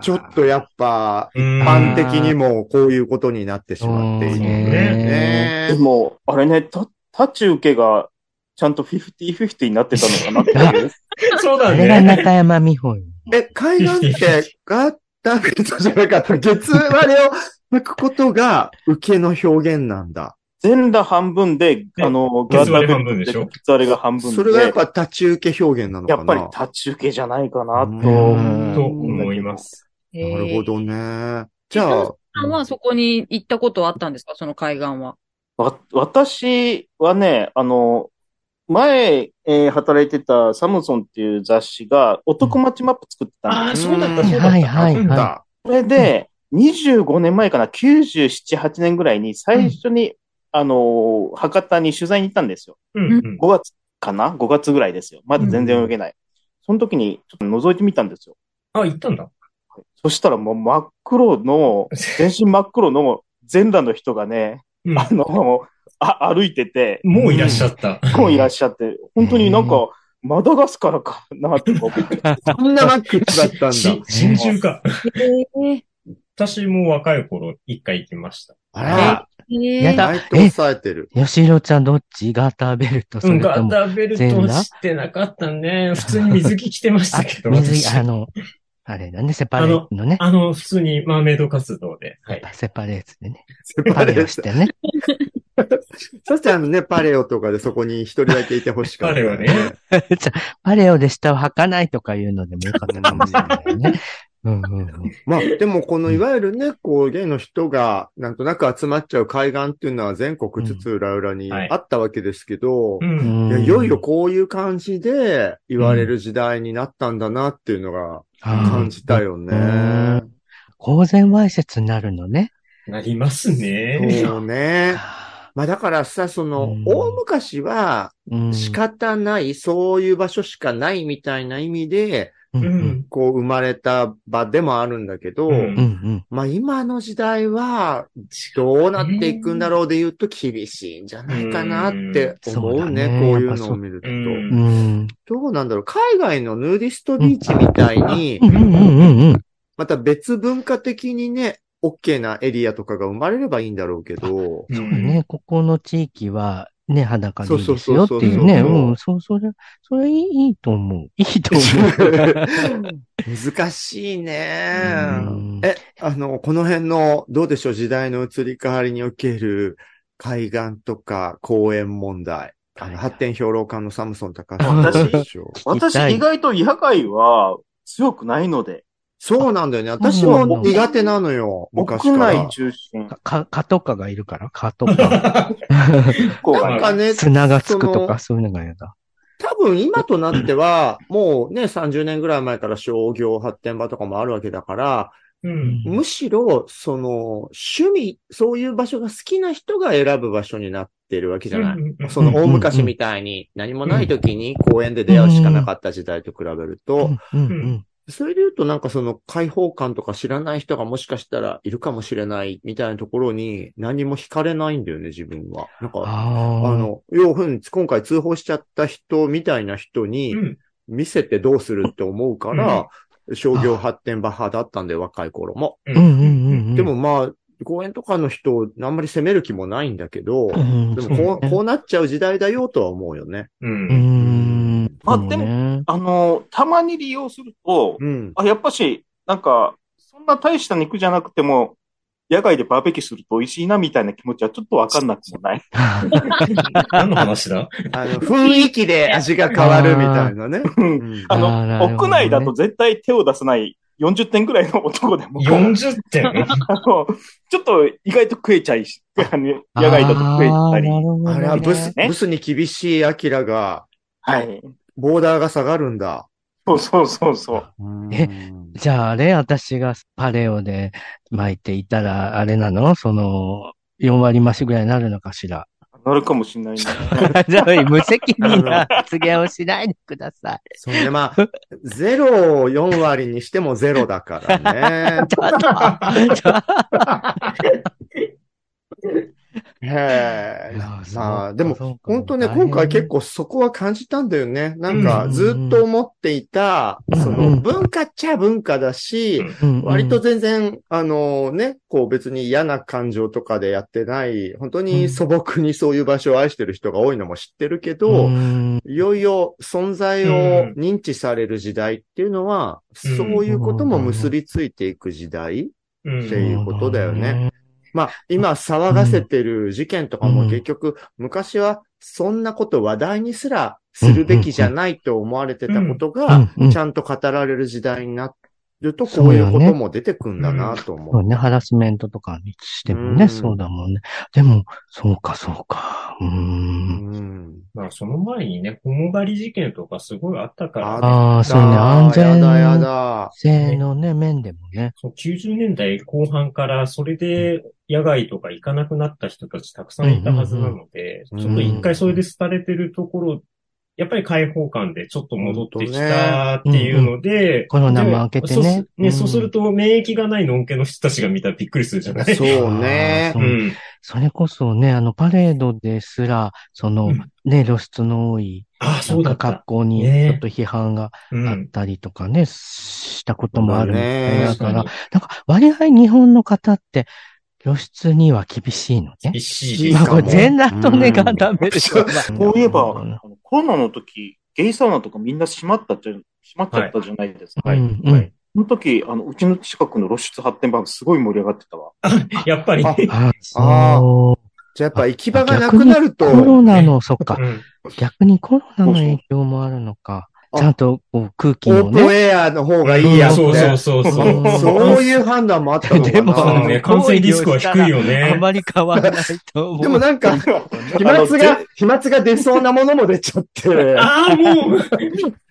ちょっとやっぱ、うん一般的にもこういうことになってしまっている。うんねでも、あれね、た、立ち受けが、ちゃんと50-50になってたのかなっていう。*laughs* そうだあれがね。中山美穂よ。え、海岸ってガッターベルトじゃなかった月割れを巻くことが受けの表現なんだ。全裸半分で、ねあの、ケツ割れガー半分でしょ？ケツ割れが半分で。それがやっぱ立ち受け表現なのかなやっぱり立ち受けじゃないかなと。うんと思います。なるほどね。じゃあ、さんはそこに行ったことはあったんですか？その海岸は。わ、私はね、あの、前、えー働いてたサムソンっていう雑誌が男町マップ作ってたんああ、ですそうだった、うんそうだった。はいはいうんはそれで、25年前かな、97、8年ぐらいに最初に、あの、博多に取材に行ったんですよ。うんうん。5月かな ?5 月ぐらいですよ。まだ全然泳げない。その時にちょっと覗いてみたんですよ。あ、行ったんだ。そしたらもう真っ黒の、全身真っ黒の全裸の人がね、うんあの、あ、歩いてて、もういらっしゃった。もういらっしゃって、本当になんか、マダガスカルかなとか思って。*laughs* そんなマックスだったんしだ。真珠か。私も若い頃一回行きました。あら、へえ。やだ意外と抑えてる。い。吉弘ちゃんどっち？ガーターベルトそうん、ガー。ターベルトしてなかったね。普通に水着着てましたけど、*laughs* 水着、私あの、あれだね、セパレートのね。あの、普通にマーメイド活動で。はい。セパレートでね。セパレート。をしてね。*laughs* そしてあのね、パレオとかでそこに一人だけいてほしかった、パレオね。*laughs* じゃあパレオで下を履かないとかいうのでもよかったかもしれないね。うんうんうん。まあ、でもこのいわゆるね、こう、ゲイの人がなんとなく集まっちゃう海岸っていうのは全国津々浦々にうんはいあったわけですけど、うん。いやいよいよこういう感じで言われる時代になったんだなっていうのが感じたよね。うん公然わいせつになるのね。なりますね。そうね。*laughs* まあだからさ、その、うん大昔はうん仕方ない、そういう場所しかないみたいな意味で、うん。こう生まれた場でもあるんだけど、うん。うん。まあ今の時代はどうなっていくんだろうで言うと厳しいんじゃないかなって思うね、こういうのを見ると。どうなんだろう？海外のヌーディストビーチみたいにう、ん。うん。うん。また別文化的にね、OK なエリアとかが生まれればいいんだろうけど、うんそうね、ここの地域は、ね、裸でいいですそうよそうそうそうっていうね。うん、そう、それ、それいいいいと思う。いいと思う。*laughs* 難しいねうん。え、あの、この辺の、どうでしょう、時代の移り変わりにおける海岸とか公園問題。あの、発展評論家のサムソン高橋私痛い意外と野外は強くないので、そうなんだよね。私も苦手なのよ、昔屋から内。中心。か、蚊とかがいるから？蚊とか。*laughs* なんかね、砂がつくとか、そういうのが嫌だ。多分今となっては、もうね、30年ぐらい前から商業発展場とかもあるわけだから、うん。むしろ、その、趣味、そういう場所が好きな人が選ぶ場所になってるわけじゃない？うんその大昔みたいに何もない時に公園で出会うしかなかった時代と比べると、うんうんそれで言うとなんかその開放感とか知らない人がもしかしたらいるかもしれないみたいなところに何も惹かれないんだよね、自分は。なんか、あの、要ふん、今回通報しちゃった人みたいな人にうん見せてどうするって思うから、商業発展場派だったんで、若い頃も。うんうんうんうん。でもまあ、公園とかの人をあんまり責める気もないんだけど、うん、でもこう、こうなっちゃう時代だよとは思うよね。う。うんん。まあそうねあの、たまに利用すると、うん。あ、やっぱし、なんか、そんな大した肉じゃなくても、野外でバーベキューすると美味しいなみたいな気持ちはちょっとわかんなくもない。*laughs* 何の話だ？あの、雰囲気で味が変わるみたいなね。うんあの、屋内だと絶対手を出さない40点ぐらいの男でも、?40 点？*laughs* あの、ちょっと意外と食えちゃいし、野外だと食えたり。あれはブス、ねブスに厳しいアキラが、はい。ボーダーが下がるんだ。そうそうそうそう。えじゃああれ、私がパレオで巻いていたら、あれなの？その、4割増しぐらいになるのかしら？なるかもしれないね。*laughs* じゃあ、無責任な発言をしないでください。そうね、まあ、*laughs* ゼロを4割にしてもゼロだからね。*laughs* ちょっと、へえ。まあ、でも、本当ね、今回結構そこは感じたんだよね。なんか、うんずっと思っていた、うんその、文化っちゃ文化だし、うん。割と全然、あのね、こう別に嫌な感情とかでやってない、本当に素朴にそういう場所を愛してる人が多いのも知ってるけど、うん。いよいよ存在を認知される時代っていうのは、うん。そういうことも結びついていく時代うんっていうことだよね。まあ、今騒がせてる事件とかもうん。結局、昔はそんなこと話題にすらするべきじゃないと思われてたことうん。がうん、ちゃんと語られる時代になると、そうよねこういうことも出てくんだなと思う。そうね、ハラスメントとかにしてもね、うんそうだもんね。でも、そうか、そうか。うーん。うん。まあ、その前にね、ホモ狩り事件とかすごいあったから、ああ、そうね、安全。性のね、面でもね。そう90年代後半からそれで野外とか行かなくなった人たちたくさんいたはずなので、うんうんうんちょっと一回それで廃れてるところ、やっぱり開放感でちょっと戻ってきたっていうので、コロナも明けてねでそうすね、うんそうすると免疫がないのんけの人たちが見たらびっくりするじゃない？そうね。うん。それこそね、あの、パレードですら、その、うんね、露出の多い、ああ、そう格。好にねちょっと批判がうん。あったりとかね、したこともあるみたいだから、なんか割合日本の方って露出には厳しいのね。厳しいまあこれ全裸とね、うんがダメでしょ。そういえば、コロナの時、ゲイサウナとかみんな閉まったじゃ、閉まっちゃったじゃないですか。はい。うんうんはい。その時、あの、うちの近くの露出発展場がすごい盛り上がってたわ。*laughs* やっぱり。ああ。じゃあやっぱ行き場がなくなると、コロナの、そっかう。ん。逆にコロナの影響もあるのか。あちゃんとこう空気オのね。ープンエアの方がいいやって。そうそうそうそう。うんそういう判断もあったのかな。でもそうね、感染リスクは低いよね。あまり変わらないと思う。でもなんか、飛沫が、飛沫が出そうなものも出ちゃって。ああ、もう。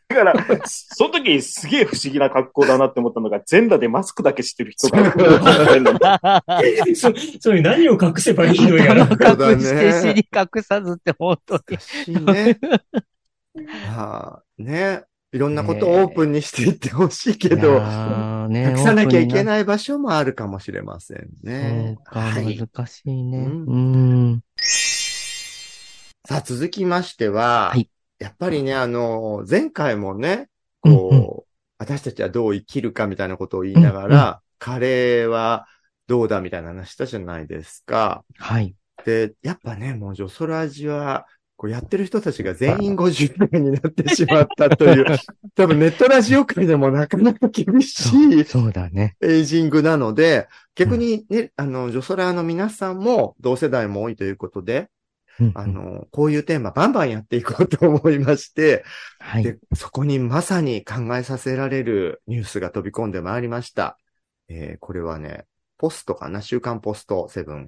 だから、その時すげえ不思議な格好だなって思ったのが、全裸でマスクだけしてる人が。*laughs* そ、それ何を隠せばいいのやら。*laughs* 隠して尻隠さずって本当に。ね。はあ、ね。いろんなことをオープンにしていってほしいけいど、ね隠さなきゃいけい。ない場所もあるかもしれませんねそう。か、はい。難しいね。うんうん。さあ、続きましては、はいやっぱりね、あの、前回もね、うんこう、うん私たちはどう生きるかみたいなことを言いながら、カレーはどうだみたいな話したじゃないですか。はい。で、やっぱね、もうジョソラジは、こうやってる人たちが全員50代になってしまったという、*laughs* 多分ネットラジオ界でもなかなか厳しいそうだね。エイジングなので、逆にね、あの、ジョソラの皆さんも同世代も多いということで、うんあ、の、こういうテーマバンバンやっていこうと思いまして、はい。で、そこにまさに考えさせられるニュースが飛び込んでまいりました。えーこれはね、ポストかな？週刊ポストセブン。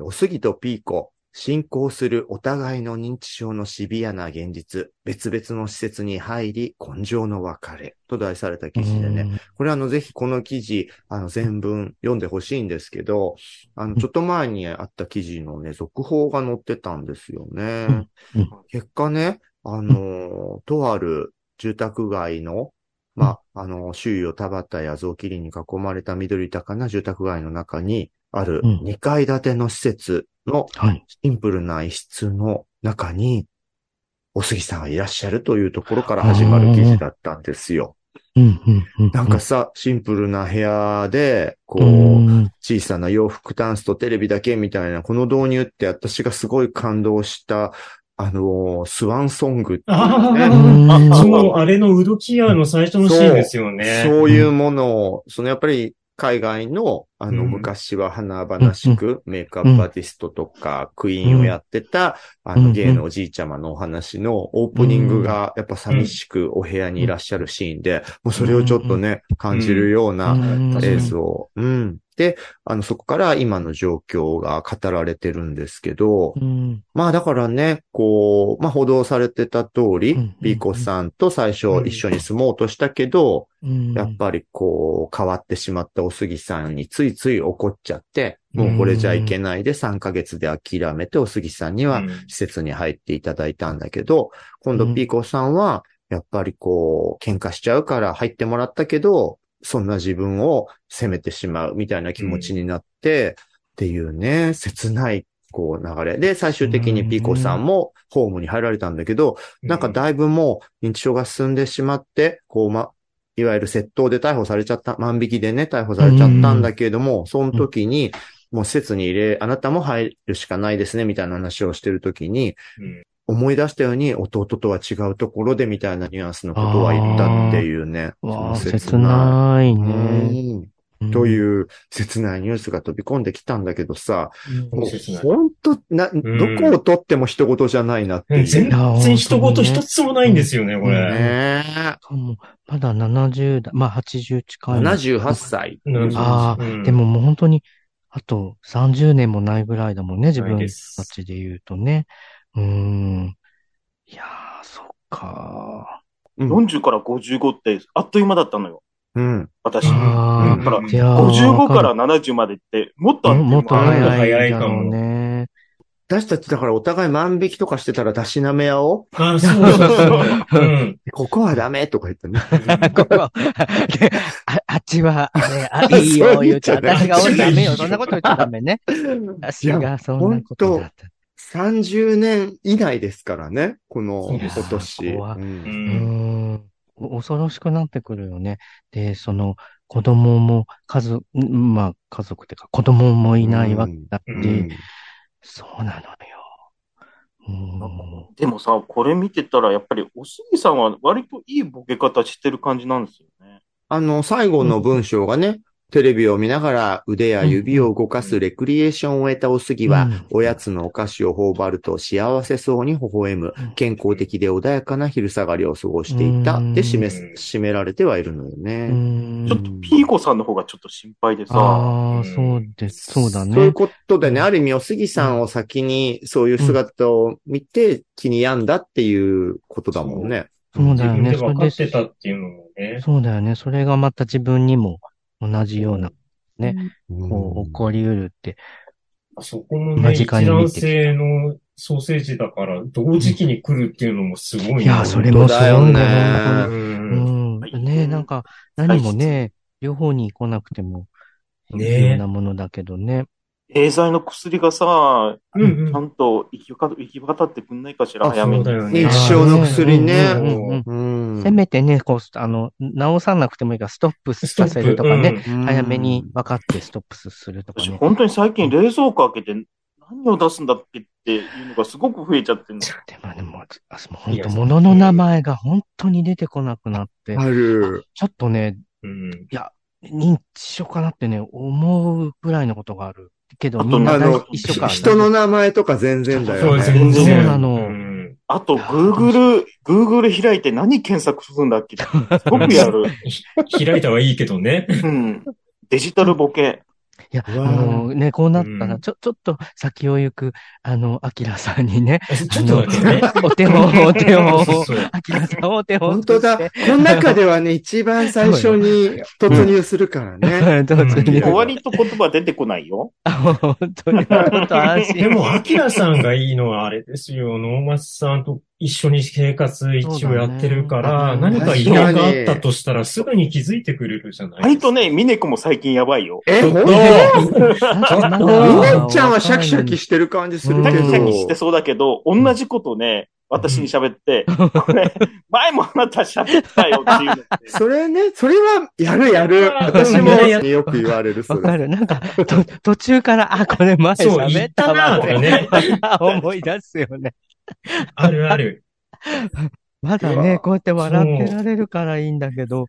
おすぎとピーコ、進行するお互いの認知症のシビアな現実、別々の施設に入り、根性の別れと題された記事でね、うん。これあの、ぜひこの記事、あの、全文読んでほしいんですけど、あの、ちょっと前にあった記事のね、続報が載ってたんですよね。結果ね、あの、とある住宅街の、まあ、あの、周囲を田畑や雑木林に囲まれた緑豊かな住宅街の中にあるうん2階建ての施設のはい。シンプルな一室の中に、お杉さんがいらっしゃるというところから始まる記事だったんですよ。うん、うん、うん。なんかさ、シンプルな部屋で、こうう、ん、小さな洋服タンスとテレビだけみたいな、この導入って私がすごい感動した、あのースワンソングってね。うんあ、そう、あれのウドキアの最初のシーンですよね。そういうものを、そのやっぱり海外の、あの、うん。昔は華々しく、メイクアップアーティストとか、クイーンをやってた、あの、うん芸のおじいちゃまのお話のオープニングが、やっぱ寂しくお部屋にいらっしゃるシーンで、もうそれをちょっとね、感じるようなうん。映像。うん。で、あの、そこから今の状況が語られてるんですけど、うん。まあだからね、こう、まあ報道されてた通りうん、ピーコさんと最初一緒に住もうとしたけど、うん。やっぱりこう、変わってしまったお杉さんについつい怒っちゃって、もうこれじゃいけないで3ヶ月で諦めてお杉さんにはうん。施設に入っていただいたんだけど、今度ピーコさんは、やっぱりこう、喧嘩しちゃうから入ってもらったけど、そんな自分を責めてしまうみたいな気持ちになって、っていうね、切ない、こう流れ。で、最終的にピーコさんもホームに入られたんだけど、なんかだいぶもう認知症が進んでしまって、こう、ま、いわゆる窃盗で逮捕されちゃった、万引きでね、逮捕されちゃったんだけれども、その時に、もう施設に入れ、あなたも入るしかないですね、みたいな話をしてる時に、うん。思い出したように弟とは違うところでみたいなニュアンスのことは言ったっていうね。切ないいね。うんという切ないニュースが飛び込んできたんだけどさ、うんもう本当な、どこをとっても人事じゃないなっていう。全然一言一つもないんですよね、これ。ねもうまだ70代、まあ80近い。78歳。うんああ、うんでももう本当に、あと30年もないぐらいだもんね、自分たちで言うとね。うーん。いやー、そっかうん40から55ってあっという間だったのよ。うん。私。だから、ー。いやー55から70までって、もっともっと早い早いだろうね。私たちだからお互い万引きとかしてたらたしなめ合おう。あ、そうそうそう。うん。*laughs* ここはダメとか言ってね。*laughs* ここでああっちは、ね、あ、いいよ、言うて、私がダメダメよ、そんなこと言っちゃダメね。私がそんなことだった。30年以内ですからね。この今年。うん恐ろしくなってくるよね。で、その、子供も、家族、まあ、家族というか、子供もいないわけだって、うんそうなのよ。うん。でもさ、これ見てたら、やっぱり、おすぎさんは割といいボケ方してる感じなんですよね。あの、最後の文章がね、テレビを見ながら腕や指を動かすレクリエーションを得たおすぎは、うんおやつのお菓子を頬張ると幸せそうに微笑むうん、健康的で穏やかな昼下がりを過ごしていた。うんで、締め、締められてはいるのよね。うんちょっとピーコさんの方がちょっと心配でさ、ああ、そうです。そうだそういうね。ことでね、ある意味、おすぎさんを先にそういう姿を見て気に病んだっていうことだもんね。そうだよね。自分かってたっていうのもね。そうだよね。それがまた自分にも同じような、ねうんこう、起こり得るって。そこの間ね、一卵性のソーセージだから、同時期に来るっていうのもすごいいや、それもすごいね。うん。うん。ねなんか、何もね、両方に来なくても、いいようなものだけどね。エーザイの薬がさ、うんうんちゃんと行き渡行き渡ってくんないかしら、あ早めに。認知症の薬ね。せめてね、こう、あの、直さなくてもいいから、ストップさせるとかね、うん早めに分かってストップするとか私、ね。本当に最近冷蔵庫開けて何を出すんだっけっていうのがすごく増えちゃってるの。でもね、もう、あもう本当物の名前が本当に出てこなくなって、ある。ちょっとね、うん。認知症かなってね、思うぐらいのことがある。けど、あとみんな大あの、一緒か。人の名前とか全然だそう、よね。全然。そうなのうんあと、Google、Google 開いて何検索するんだっけ？すごくやる。*laughs* 開いたはいいけどね。うん。デジタルボケ。いや、あのね、こうなったら、うんちょ、ちょっと先を行く、あの、アキラさんにね、ちょっとね。お手本、お手本アキラさんお手本本当だ。この中ではね、一番最初に *laughs* 突入するからね。終わりと言葉出てこないよ。本当に。でも、アキラさんがいいのはあれですよ。能松さんと一緒に生活一応やってるから、ね。何か異変があったとしたらすぐに気づいてくれるじゃない割とね、ミネコも最近やばいよ。え、ほんと？まだみねちゃんはシャキシャキしてる感じするうんけど。シャキシャキしてそうだけど、同じこと。ね、私に喋って、これ、前もあなた喋ったよっていう。それね、それは、やるやる。私もよく言われる、それ。わかる。なんか、と、途中から、あ、これ前喋ったなわと。かね。思い出すよね。*laughs* あるある。*laughs* まだね、こうやって笑ってられるからいいんだけど。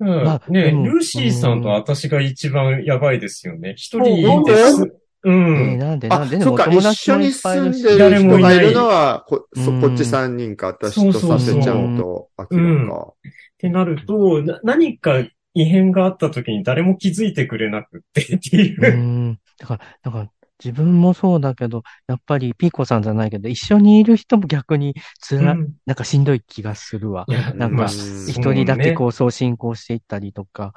うんまあね、でもルーシーさんと私が一番やばいですよね。一なんで？人です。うえーん。なんで、なあんで、、でそっか、一緒に住。んでる人がいるのは、こ、そうんこっち3人か、私とさせちゃんと、あきらか。ってなると、な何か異変があった時に誰も気づいてくれなくってっていうう。ん。だから、だから、自分もそうだけど、やっぱりピーコさんじゃないけど、一緒にいる人も逆につら、うん。なんかしんどい気がするわ。なんかまあ一人だけこう送信行していったりとか。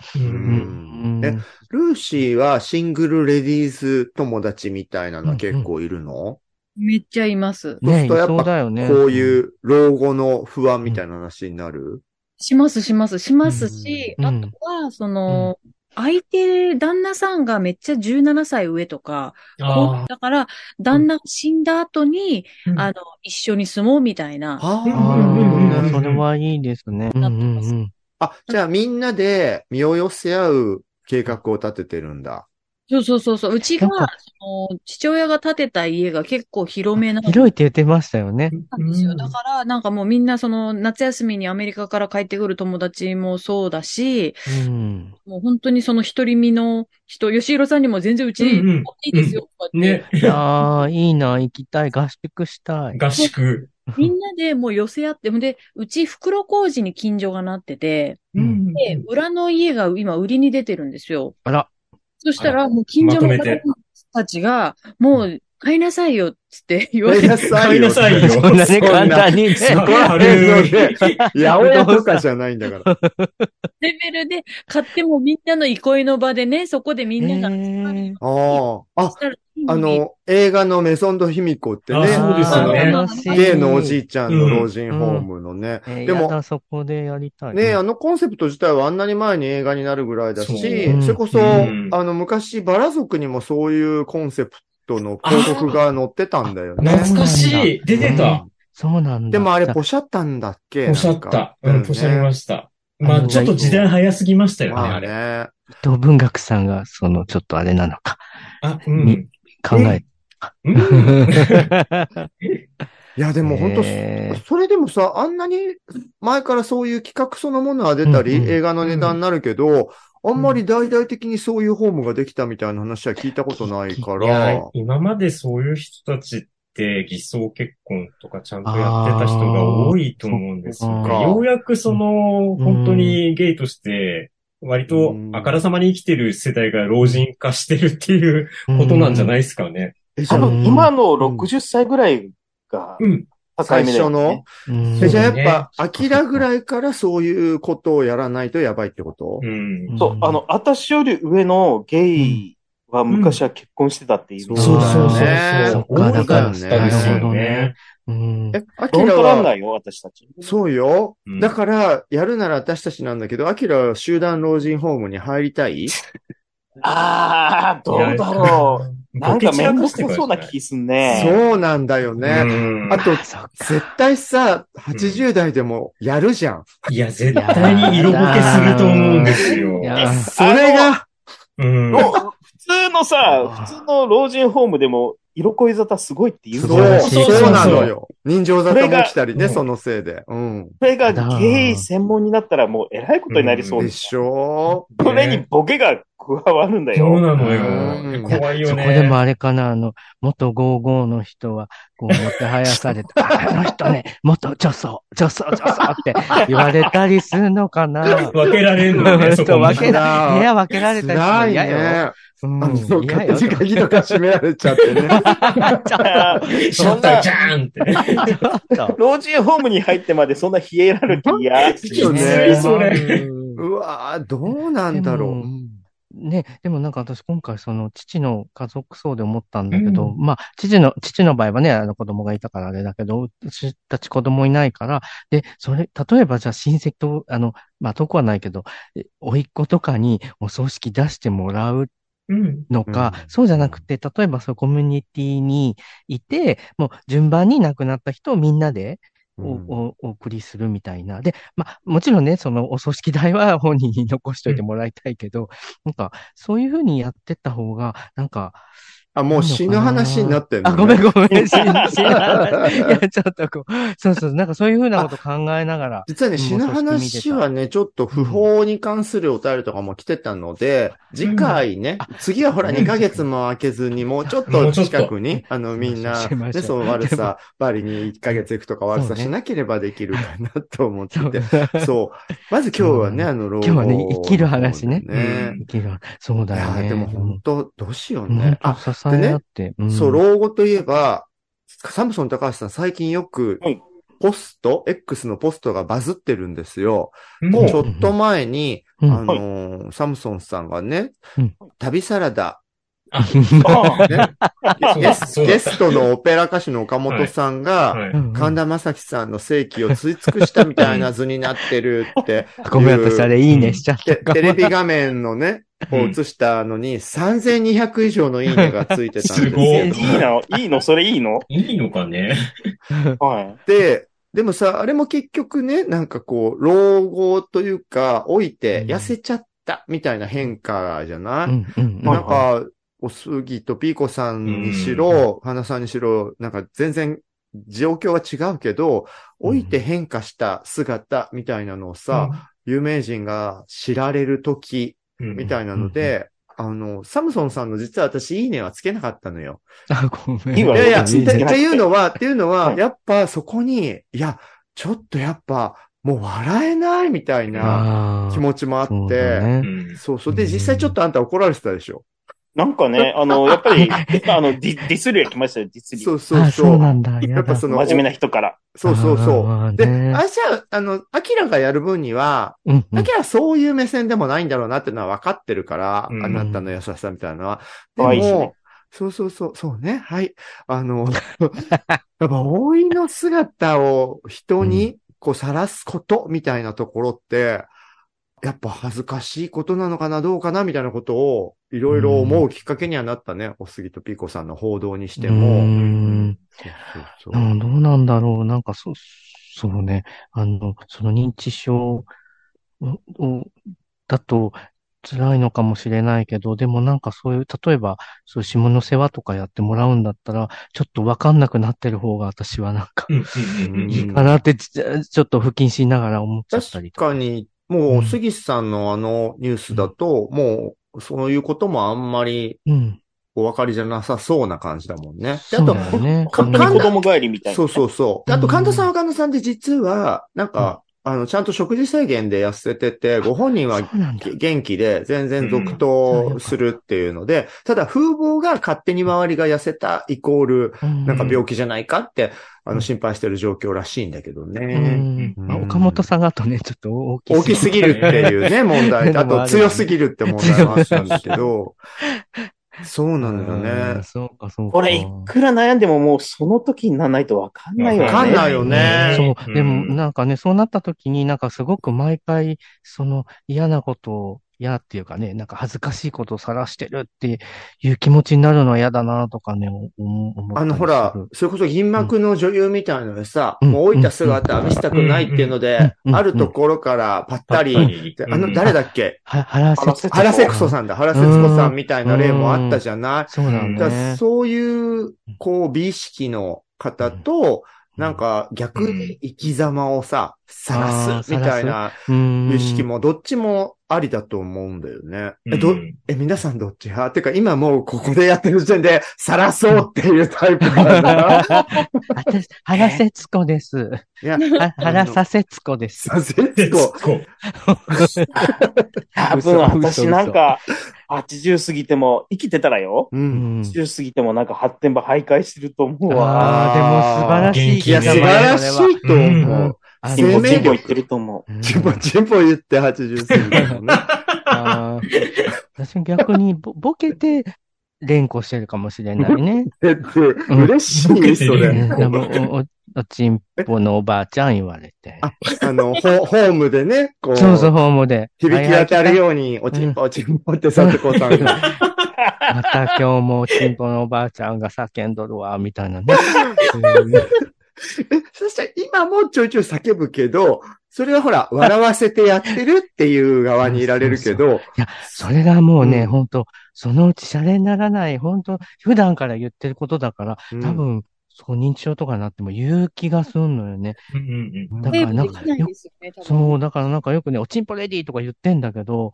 ルーシーはシングルレディース友達みたいなのは結構いるの、めっちゃいます。ねそうやっぱそうだよね。こういう老後の不安みたいな話になる、します、します、しますし、うん。あとは、その、相手、旦那さんがめっちゃ17歳上とか、あだから、旦那が死んだ後に、あ。あの、一緒に住もうみたいな。あうんあそれはいいですね。うんうんうん。あ、じゃあみんなで身を寄せ合う計画を立ててるんだ。そうそうそうそう。うちがなんか、その父親が建てた家が結構広めな広いって言ってましたよね。んですよ。だから、なんかもうみんなその夏休みにアメリカから帰ってくる友達もそうだし、うん。もう本当にその一人身の人、吉弘さんにも全然うち、うんうんいいですよ、とかってね。いやー、いいな、行きたい、合宿したい。合宿。みんなでもう寄せ合って、で、うち袋小路に近所がなってて、うんで、裏の家が今売りに出てるんですよ。あら、そしたら、もう近所の方たちが、もう買いなさいよ、つって言われて、買いなさいよ。そんなね、簡単にね。すごい軽い。八百屋とかじゃないんだから。レベルで買ってもみんなの憩いの場でね、そこでみんなが集まるえーああ。ああの、映画のメゾンドヒミコってね、あそう。ですよねゲイのおじいちゃんの老人ホームのね。えーでもそこでやりたい。ねあのコンセプト自体はあんなに前に映画になるぐらいだし、それこそ、う。んあの、昔、バラ族にもそう。いう。コンセプトの広告が載ってたんだよね。懐かしい。出てた。そうなんだ。でもあれ、ポシャったんだっけ？ポシャった。うん、ポシャりましした。まあ、ちょっと時代早すぎましたよね、まああれ。ね。伊藤文学さんが、その、ちょっとあれなのか、あ、うんに。考え。うん？*laughs* いや、でも本当、えーそれでもさ、あんなに前からそういう企画そのものは出たり、うんうん映画の値段になるけど、あんまり大々的にそういうホームができたみたいな話は聞いたことないかいらや、、今までそういう人たちって偽装結婚とかちゃんとやってた人が多いと思うんですよね。あーそっかようやくその、うん本当にゲイとして、割とあからさまに生きてる世代が老人化してるっていうことなんじゃないですかね。多分、今のうん60歳ぐらいがうん。境最初の、じゃあやっそうねぱ、アキラぐらいからそういうことをやらないとやばいってこと？うん。そう、あの、私より上のゲイは昔は結婚してたっていうのそうそうそうねそう。そっか多かったですよね。うん。え、アフロンキラは、トランナーよ、私たち。そうよう。んだから、やるなら私たちなんだけど、アキラは集団老人ホームに入りたい？*laughs* ああ、どうだろう。*laughs* なんかめんどくさそうな気気すんね。そうなんだよね。あと、絶対さ、80代でもやるじゃん。いや、絶対に色ぼけすると思うんですよそれが、うん。ろ普通のさ、普通の老人ホームでも、色恋沙汰すごいって言うじそう、そうなのよ。人情沙汰も起きたりね、そのせいで。うん。それがゲイ専門になったらもう偉いことになりそうで。しょそれにボケが加わるんだそうよ。なのうんよ。怖いよね。そこでもあれかな、あの、元55の人は、こう、もてはやされて、*laughs* あの人ね、元女装、女装、女装って言われたりするのかな。分けられるのね、そこも分けら、部屋分けられたりするい嫌よ。ね。うんあの、嫌よ。勝手に鍵とか閉められちゃってね。ちょっシャッターじゃーんって。と。老人ホームに入ってまでそんなヒエラルキーや、いいよねいそれうわぁ、どうなんだろう。ね、でもなんか私今回その父の家族葬で思ったんだけど、うまあ、父の、父の場合はね、あの子供がいたからあれだけど、私たち子供いないから、で、それ、例えばじゃあ親戚と、あの、まあ、遠くはないけど、え甥っ子とかにお葬式出してもらううん。のか、うんそうじゃなくて、例えばそうコミュニティにいて、もう順番に亡くなった人をみんなでお、おお送りするみたいな。で、まあ、もちろんね、そのお葬式代は本人に残しといてもらいたいけど、なんか、そういうふうにやってった方が、なんか、あ、もう死ぬ話になってんの、ね。あ、ごめんごめん、死ぬ、話。いや、ちょっとこう、そうそう、なんかそういうふうなこと考えながら。実はね、うん死ぬ話はね、ちょっと不法に関するお便りとかも来てたので、次回ね、次はほらうん2ヶ月も空けずに、もうちょっと *laughs* 近くに、あの、みんな、*laughs* ね、その悪さ、バリに1ヶ月行くとか悪さしなければできるかなと思ってそうて。そう。まず今日はね、あの、老後今日はね生きる話ねね生きるそういだよね。や、でも本当、どうしよううん、ね。あ、支え合って。うん。そう、老後といえば、サムソン高橋さん最近よくはい、ポスト、X のポストがバズってるんですよ。う。んちょっと前に、うん。あのーサムソンさんがねうん、旅サラダ、ゲスゲストのオペラ歌手の岡本さんが、神田正輝さんの世紀を吸い尽くしたみたいな図になってるって、*laughs* ごめん、私あれいいねしちゃった。て *laughs* テレビ画面のね、を映したのに、3200以上のいいねがついてたんですすごよい。いいのいいの？それいいの？いいのかね？*laughs* はい。で、でもさ、あれも結局ね、なんかこう、老後というか、老いて痩せちゃったみたいな変化じゃない、うんうんうん。なんか、おすぎとピーコさんにしろ、花さんにしろ、なんか全然状況は違うけど、老いて変化した姿みたいなのをさ、有名人が知られる時うん、みたいなので、あの、サムソンさんの実は私いいねはつけなかったのよ。*laughs* あ、ごめん。いやいや、っていうのは、っていうのは、うん。やっぱそこに、いや、ちょっとやっぱ、もう笑えないみたいな気持ちもあっそうだて、ね。うんそうそう。で、実際ちょっとあんた怒られてたでしょ。なんかね、*laughs* あの、やっぱり、*laughs* あの、ディディスりが来ましたよ、ディスり。そうそうあ、そう。そうなんだ。やっぱその、真面目な人から。そうそうそう。で、ねあ、じゃあ、あの、アキラがやる分には、うんうんアキラはそういう目線でもないんだろうなっていうのは分かってるから、うんあなたの優しさみたいなのは。でも、そうそうそう、そうね。はい。あの、*laughs* やっぱ老いの姿を人にこう晒すことみたいなところって、やっぱ恥ずかしいことなのかな、どうかな、みたいなことをいろいろ思うきっかけにはなったね。おすぎとピーコさんの報道にしてうも。んそうそうそううんどうなんだろう。なんか、そ、そうね。あの、その認知症を、をだと辛いのかもしれないけど、でもなんかそういう、例えば、そういう下の世話とかやってもらうんだったら、ちょっとわかんなくなってる方が私はなんか、いいかなって、ちちょっと不謹慎ながら思っちゃったりとか。確かに、もう、杉さんのあのニュースだと、もう、そういうこともあんまりうん。お分かりじゃなさそうな感じだもんね。でそうあと、ね。か本当に子供帰りみたいな。そうそうそう。であと、うん神田さんは神田さんで実は、なんか、あの、ちゃんと食事制限で痩せてて、ご本人は。元気で全然続投するっていうので、ただ風貌が勝手に周りが痩せたイコール、なんか病気じゃないかって、あの、心配してる状況らしいんだけどうね。ん。まあ岡本さんがあとね、ちょっと大き大きすぎるっていうね、問題。あと強すぎるって問題もあったんだけど、そうなのようんね。そうか、そうか。これ、いくら悩んでももうその時にならないとわかんないよね。わかんないよねそう。でも、うんなんかね、そうなった時になんかすごく毎回、その嫌なことを、嫌っていうかね、なんか恥ずかしいことを晒してるっていう気持ちになるのは嫌だなとかね、思あの、ほら、それこそ銀幕の女優みたいなのでさ、うんもう老いた姿見せたくないっていうので、うんあるところからぱったり、あの、誰だっけ？は、原節子原節子さんだ。原節子さんみたいな例もあったじゃない？そうだだからね。そういう、こう、美意識の方と、なんか逆に生き様をさ、晒すみたいな意識もどっちもありだと思うんだよね。え、どうん、え、皆さんどっち派？てか今もうここでやってる時点で、晒そうっていうタイプなんだな。*laughs* 私、原節子です。いや、は原さ節子です。させつこ。こう。*laughs* 多分私なんか、80過ぎても、生きてたらよ。う。うんん。80過ぎてもなんか発展場徘徊してると思うわ。ああ、でも素晴らしいいや、素晴らしいと思う。あチンポンポ言ってると思う。うんチンポチンポ言って80過ぎたもんね。あー私逆にボボケて連呼してるかもしれないね。えっと、嬉しい、それ。おおおちんぽのおばあちゃん言われて。ああの、ホホームでね、こう、そうそう、ホームで。響き当たるう。ように、おちんぽおちんぽってさてこさんが。また今日もおちんぽのおばあちゃんが叫んどるわ、みたいなね。え、そしたら今もちょいちょい叫ぶけど、それはほら、笑わせてやってるっていう側にいられるけど、*laughs* いや、それがもうね、うん本当そのうちシャレにならない、本当普段から言ってることだから、うん多分、そう、認知症とかになっても言う気がすんのよね。うんうんうん。だからなんか、そう、だからなんかよくね、おちんぽレディーとか言ってんだけど、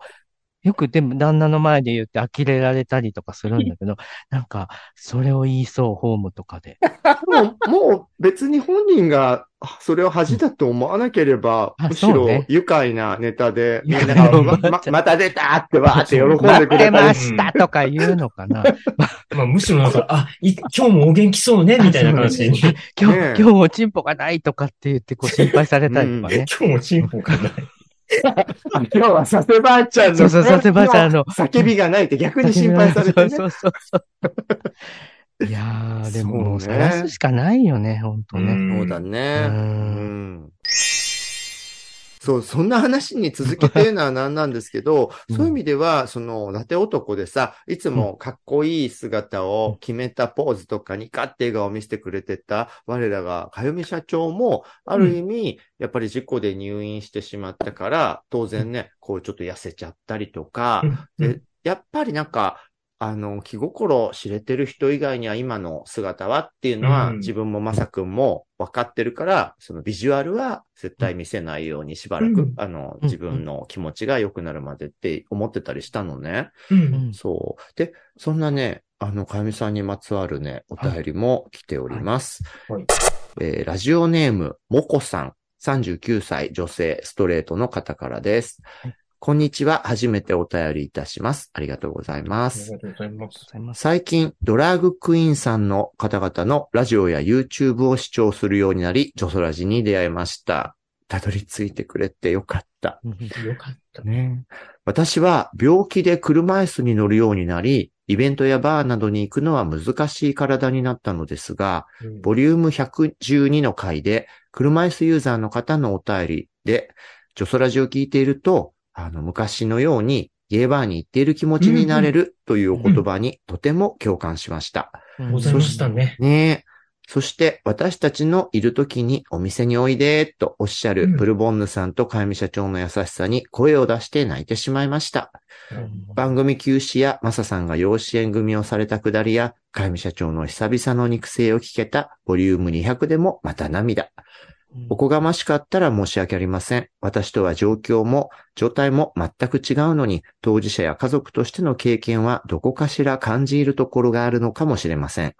よくでも旦那の前で言って呆れられたりとかするんだけど、*laughs* なんか、それを言いそう、ホームとかで。もう、もう別に本人があそれを恥だと思わなければ、あむしろ愉快なネタで、みんなが、まままた出たってわーって喜んでくれたりましたとか言うのかな。*laughs* まあ、むしろなんか、あ、い今日もお元気そうね、みたいな感じに。*laughs* 今日、ねえ今日おちんぽがないとかって言ってこう心配されたりとかね。今日もチンポがない。*laughs* 今日は佐世ばあちゃんの、そうそう佐世ばあちゃんの叫びがないって逆に心配されてね。そうそうそう。いやー、でももう探すしかないよね、ほんとね。んそうだね。う。そう、そんな話に続けてるのは何なんですけど、うん。そういう意味では、その、ラテ男でさ、いつもかっこいい姿を決めたポーズとかにガッて笑顔を見せてくれてた我らが、かよみ社長も、ある意味、やっぱり事故で入院してしまったから、当然ね、こうちょっと痩せちゃったりとか、で、やっぱりなんか、あの、気心知れてる人以外には今の姿はっていうのは、うん自分もまさくんも分かってるから、そのビジュアルは絶対見せないようにしばらく、うんあの、うん自分の気持ちが良くなるまでって思ってたりしたのね。うんうんそう。で、そんなね、あの、かゆみさんにまつわるね、お便りも来ております。はいはいえーラジオネーム、もこさん、39歳女性ストレートの方からです。はいこんにちは。初めてお便りいたします。ありがとうございまありす。がとうございます。最近、ドラッグクイーンさんの方々のラジオや YouTube を視聴するようになり、ジョソラジに出会いました。たどり着いてくれてよかった。うんよかった。ね。私は病気で車椅子に乗るようになり、イベントやバーなどに行くのは難しい体になったのですが、うんボリューム112の回で、車椅子ユーザーの方のお便りで、ジョソラジを聞いていると、あの、昔のように、ゲーバーに行っている気持ちになれるというお言葉にとても共感しました。うんございましたね。ねえ。そして、私たちのいる時にお店においでとおっしゃるうんプルボンヌさんとかゆみ社長の優しさに声を出して泣いてしまいました。番組休止やマサさんが養子縁組をされたくだりや、かゆみ社長の久々の肉声を聞けたボリューム200でもまた涙。おこがましかったら申し訳ありません。私とは状況も状態も全く違うのに、当事者や家族としての経験はどこかしら感じるところがあるのかもしれません。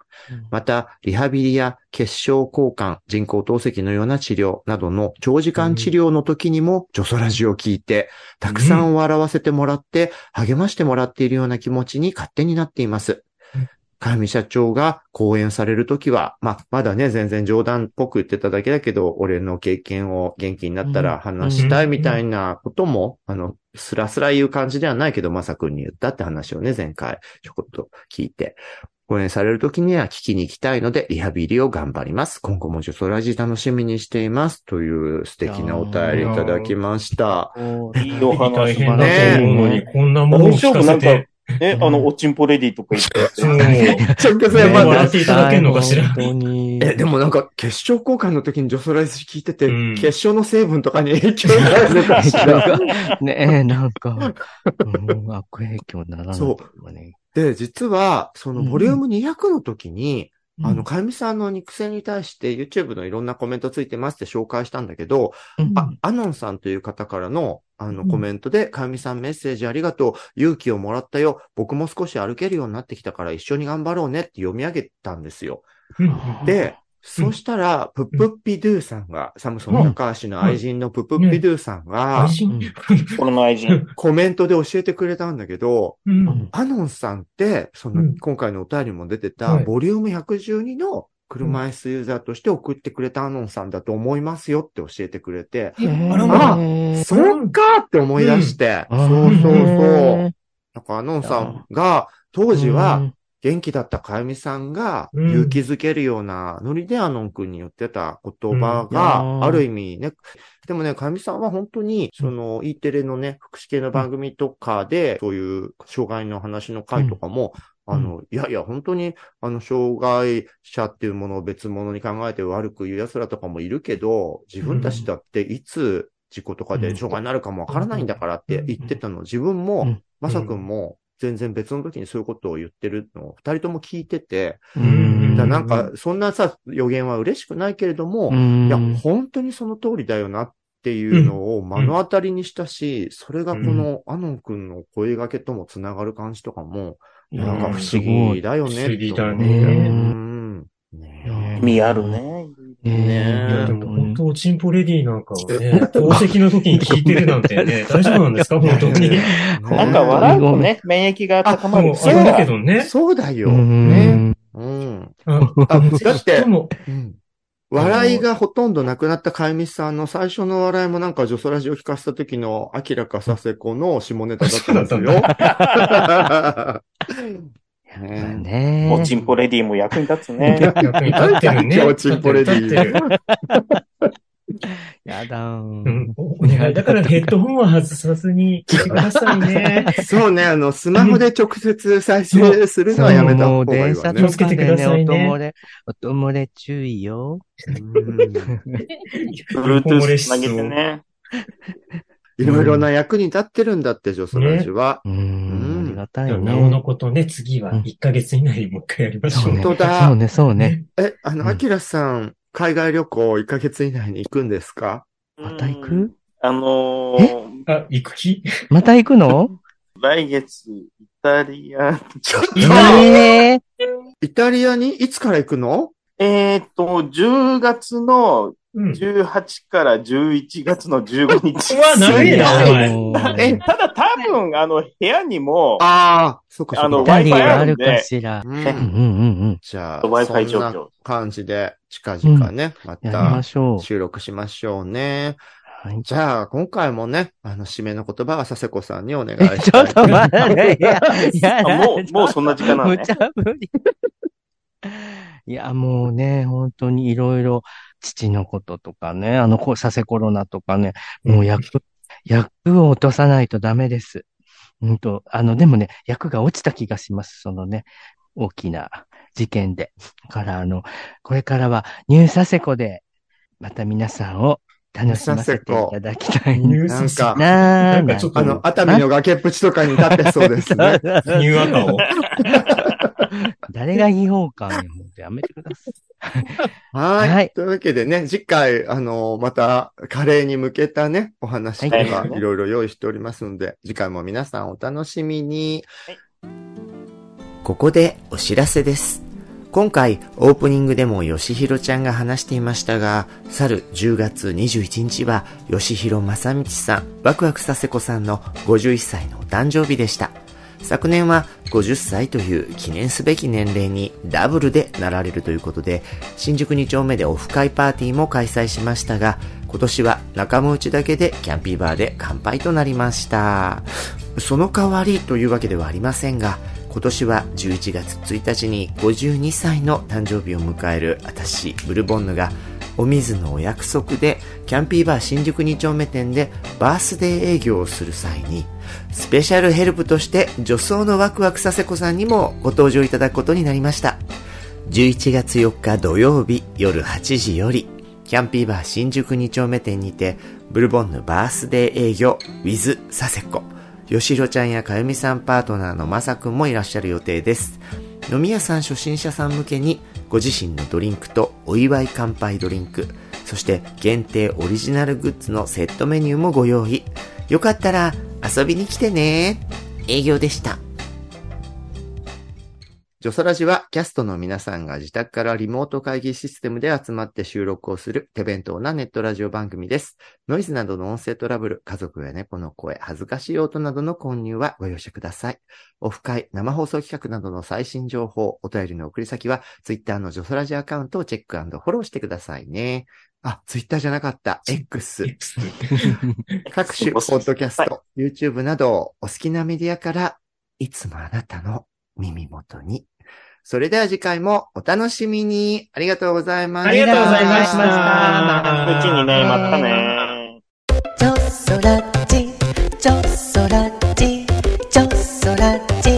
また、リハビリや結晶交換、人工透析のような治療などの長時間治療の時にも、ジョソラジを聞いて、たくさん笑わせてもらって、励ましてもらっているような気持ちに勝手になっていますうん。かみ社長が講演されるときは、まあ、まだね、全然冗談っぽく言ってただけだけど、俺の経験を元気になったら話したいみたいなことも、あの、スラスラ言う感じではないけど、まさくんに言ったって話をね、前回ちょこっと聞いて。講演されるときには聞きに行きたいので、リハビリを頑張ります。今後もジョソラジ楽しみにしています。という素敵なお便りいただきました。いいお話大変だと思うのに、こんなものを聞かせて。え、あの、おちんぽレディとか言って。*laughs* そう。直線まで。笑っていただけるのかしら本当に。え、でもなんか、決勝交換の時にジョソラジ聞いてて、うん決勝の成分とかに影響があるのかしら。*laughs* ねえ、なんか、うん、悪影響にならないそう。で、実は、その、うんボリューム200の時に、あの、うんかゆみさんの肉声に対して YouTube のいろんなコメントついてますって紹介したんだけど、うんあ、アノンさんという方からの、あの、うんコメントで、かゆみさんメッセージありがとう。勇気をもらったよ。僕も少し歩けるようになってきたから一緒に頑張ろうねって読み上げたんですよ。で、そしたら、プップッピドゥさんが、サムソン高橋の愛人のプップッピドゥさんがの愛人。コメントで教えてくれたんだけど、うん。アノンさんって、その、うん。今回のお便りも出てた、はい。ボリューム112の車椅子ユーザーとして送ってくれたアノンさんだと思いますよって教えてくれて、ええあそうかって思い出して、うん。そうそうそう。へなんかアノンさんが、当時はうん元気だったかゆみさんがうん。勇気づけるようなノリでアノン君に言ってた言葉うん。が、ある意味ね、でもね、かゆみさんは本当に、その、E テレのね、福祉系の番組とかで、そういう障害の話の回とかも、うん。あの、いやいや、本当に、あの、障害者っていうものを別物に考えて悪く言う奴らとかもいるけど、自分たちだっていつ事故とかで障害になるかもわからないんだからって言ってたの、自分うもん、まさくんも、全然別の時にそういうことを言ってるのを二人とも聞いてて、うんだなんか、そんなさ、予言は嬉しくないけれども、うんいや、本当にその通りだよなっていうのを目の当たりにしたし、それがこのアノン君の声掛けともつながる感じとかも、なんか不思すごい議だよね。不思議だねうん。ね意味あるね。ねいねや、でも本当、チンポレディなんかはね、透析の時に聞いてるなんて *laughs* ね、大丈夫なんですか？本当に。ねなんか笑うとね、免疫が高まる。そう、だけどね。そうだよ。うんね。うん。ああ、だって笑いがほとんどなくなったかゆみさんの最初の笑いもなんかジョソラジを聞かせた時の明らかさせ子の下ネタだったんですよ。*laughs* ねねおちんぽレディも役に立つね。*laughs* 役に立ってるね。今日チンポレディやだん。お願い。だからヘッドホンは外さずに聞いてくださいね。そうね、あの、スマホで直接再生するのはやめた方がいいわね電車と。気をつけてかでね、くださいね音漏れ、音漏れ注意よ。うんブルートゥースつなげてね。いろいろな役に立ってるんだって、ジョソラジは。ううんがたいなおのね。ことね、次は1ヶ月以内にもう一回やりましょそう。本当だ。そうね、そうね。え、あの、うん。アキラさん、海外旅行1ヶ月以内に行くんですか？また行うん。くあのー、あ、行く気？また行くの？*laughs* 来月、イタリア、ちょっと。いいええイタリアに？いつから行くの？えーっと、10月のうん。18から11月の15日。うわ長いなお前え *laughs* ただ多分、あの、部屋にも、ああ、そっかそっか。あの Wi-Fi はあるかしら。うんうんうんうんじゃあ、Wi-Fi そんな状況感じで、近々ね、またしょう。収録しましょうね。はい。じゃあ、今回もね、あの、締めの言葉は佐世子さんにお願いしちょっ。と待って、いや、いやあもう、もうそんな時間なのね。無茶ぶり。いや、もうね、本当にいろいろ、父のこととかね、あの、こさせコロナとかね、もう役、役を落とさないとダメです。うんと、あの、でもね、役が落ちた気がします。そのね、大きな事件で。だから、あの、これからは、ニューサセコで、また皆さんを楽しませていただきたいニューなんかスな。んかちょっとあの、熱海の崖っぷちとかに立ってそうですね。*laughs* ニューアカを。*laughs* *laughs* 誰が違法感よ。ほんとやめてください。はい。はいというわけでね、次回、あの、また、カレーに向けたね、お話はいがいろいろ用意しておりますので、次回も皆さんお楽しみに。ここでお知らせです。今回、オープニングでもよしひろちゃんが話していましたが、去る10月21日は、よしひろまさみちさん、ワクワクさせこさんの51歳のお誕生日でした。昨年は50歳という記念すべき年齢にダブルでなられるということで、新宿2丁目でオフ会パーティーも開催しましたが、今年は仲間内だけでキャンピーバーで乾杯となりました。その代わりというわけではありませんが、今年は11月1日に52歳の誕生日を迎える私、ブルボンヌが、お水のお約束で、キャンピーバー新宿2丁目店でバースデー営業をする際に、スペシャルヘルプとして女装のワクワクさせ子さんにもご登場いただくことになりました。11月4日土曜日夜8時より、キャンピーバー新宿2丁目店にて、ブルボンヌバースデー営業 with サセコ。吉弘ちゃんやかゆみさんパートナーのまさくんもいらっしゃる予定です。飲み屋さん初心者さん向けに、ご自身のドリンクとお祝い乾杯ドリンク、そして限定オリジナルグッズのセットメニューもご用意。よかったら遊びに来てね。営業でした。ジョソラジはキャストの皆さんが自宅からリモート会議システムで集まって収録をする手弁当なネットラジオ番組です。ノイズなどの音声トラブル、家族や猫の声、恥ずかしい音などの混入はご容赦ください。オフ会、生放送企画などの最新情報、お便りの送り先は、ツイッターのジョソラジアカウントをチェックフォローしてくださいね。あ、ツイッターじゃなかった。X。X *laughs* 各種、ポッドキャスト、はい、YouTube など、お好きなメディアから、いつもあなたの耳元に。それでは次回もお楽しみに。ありがとうございました。ありがとうございました。うちにね、またね。ちょっそらっち、ちょっそらっち、ちょっそらっち。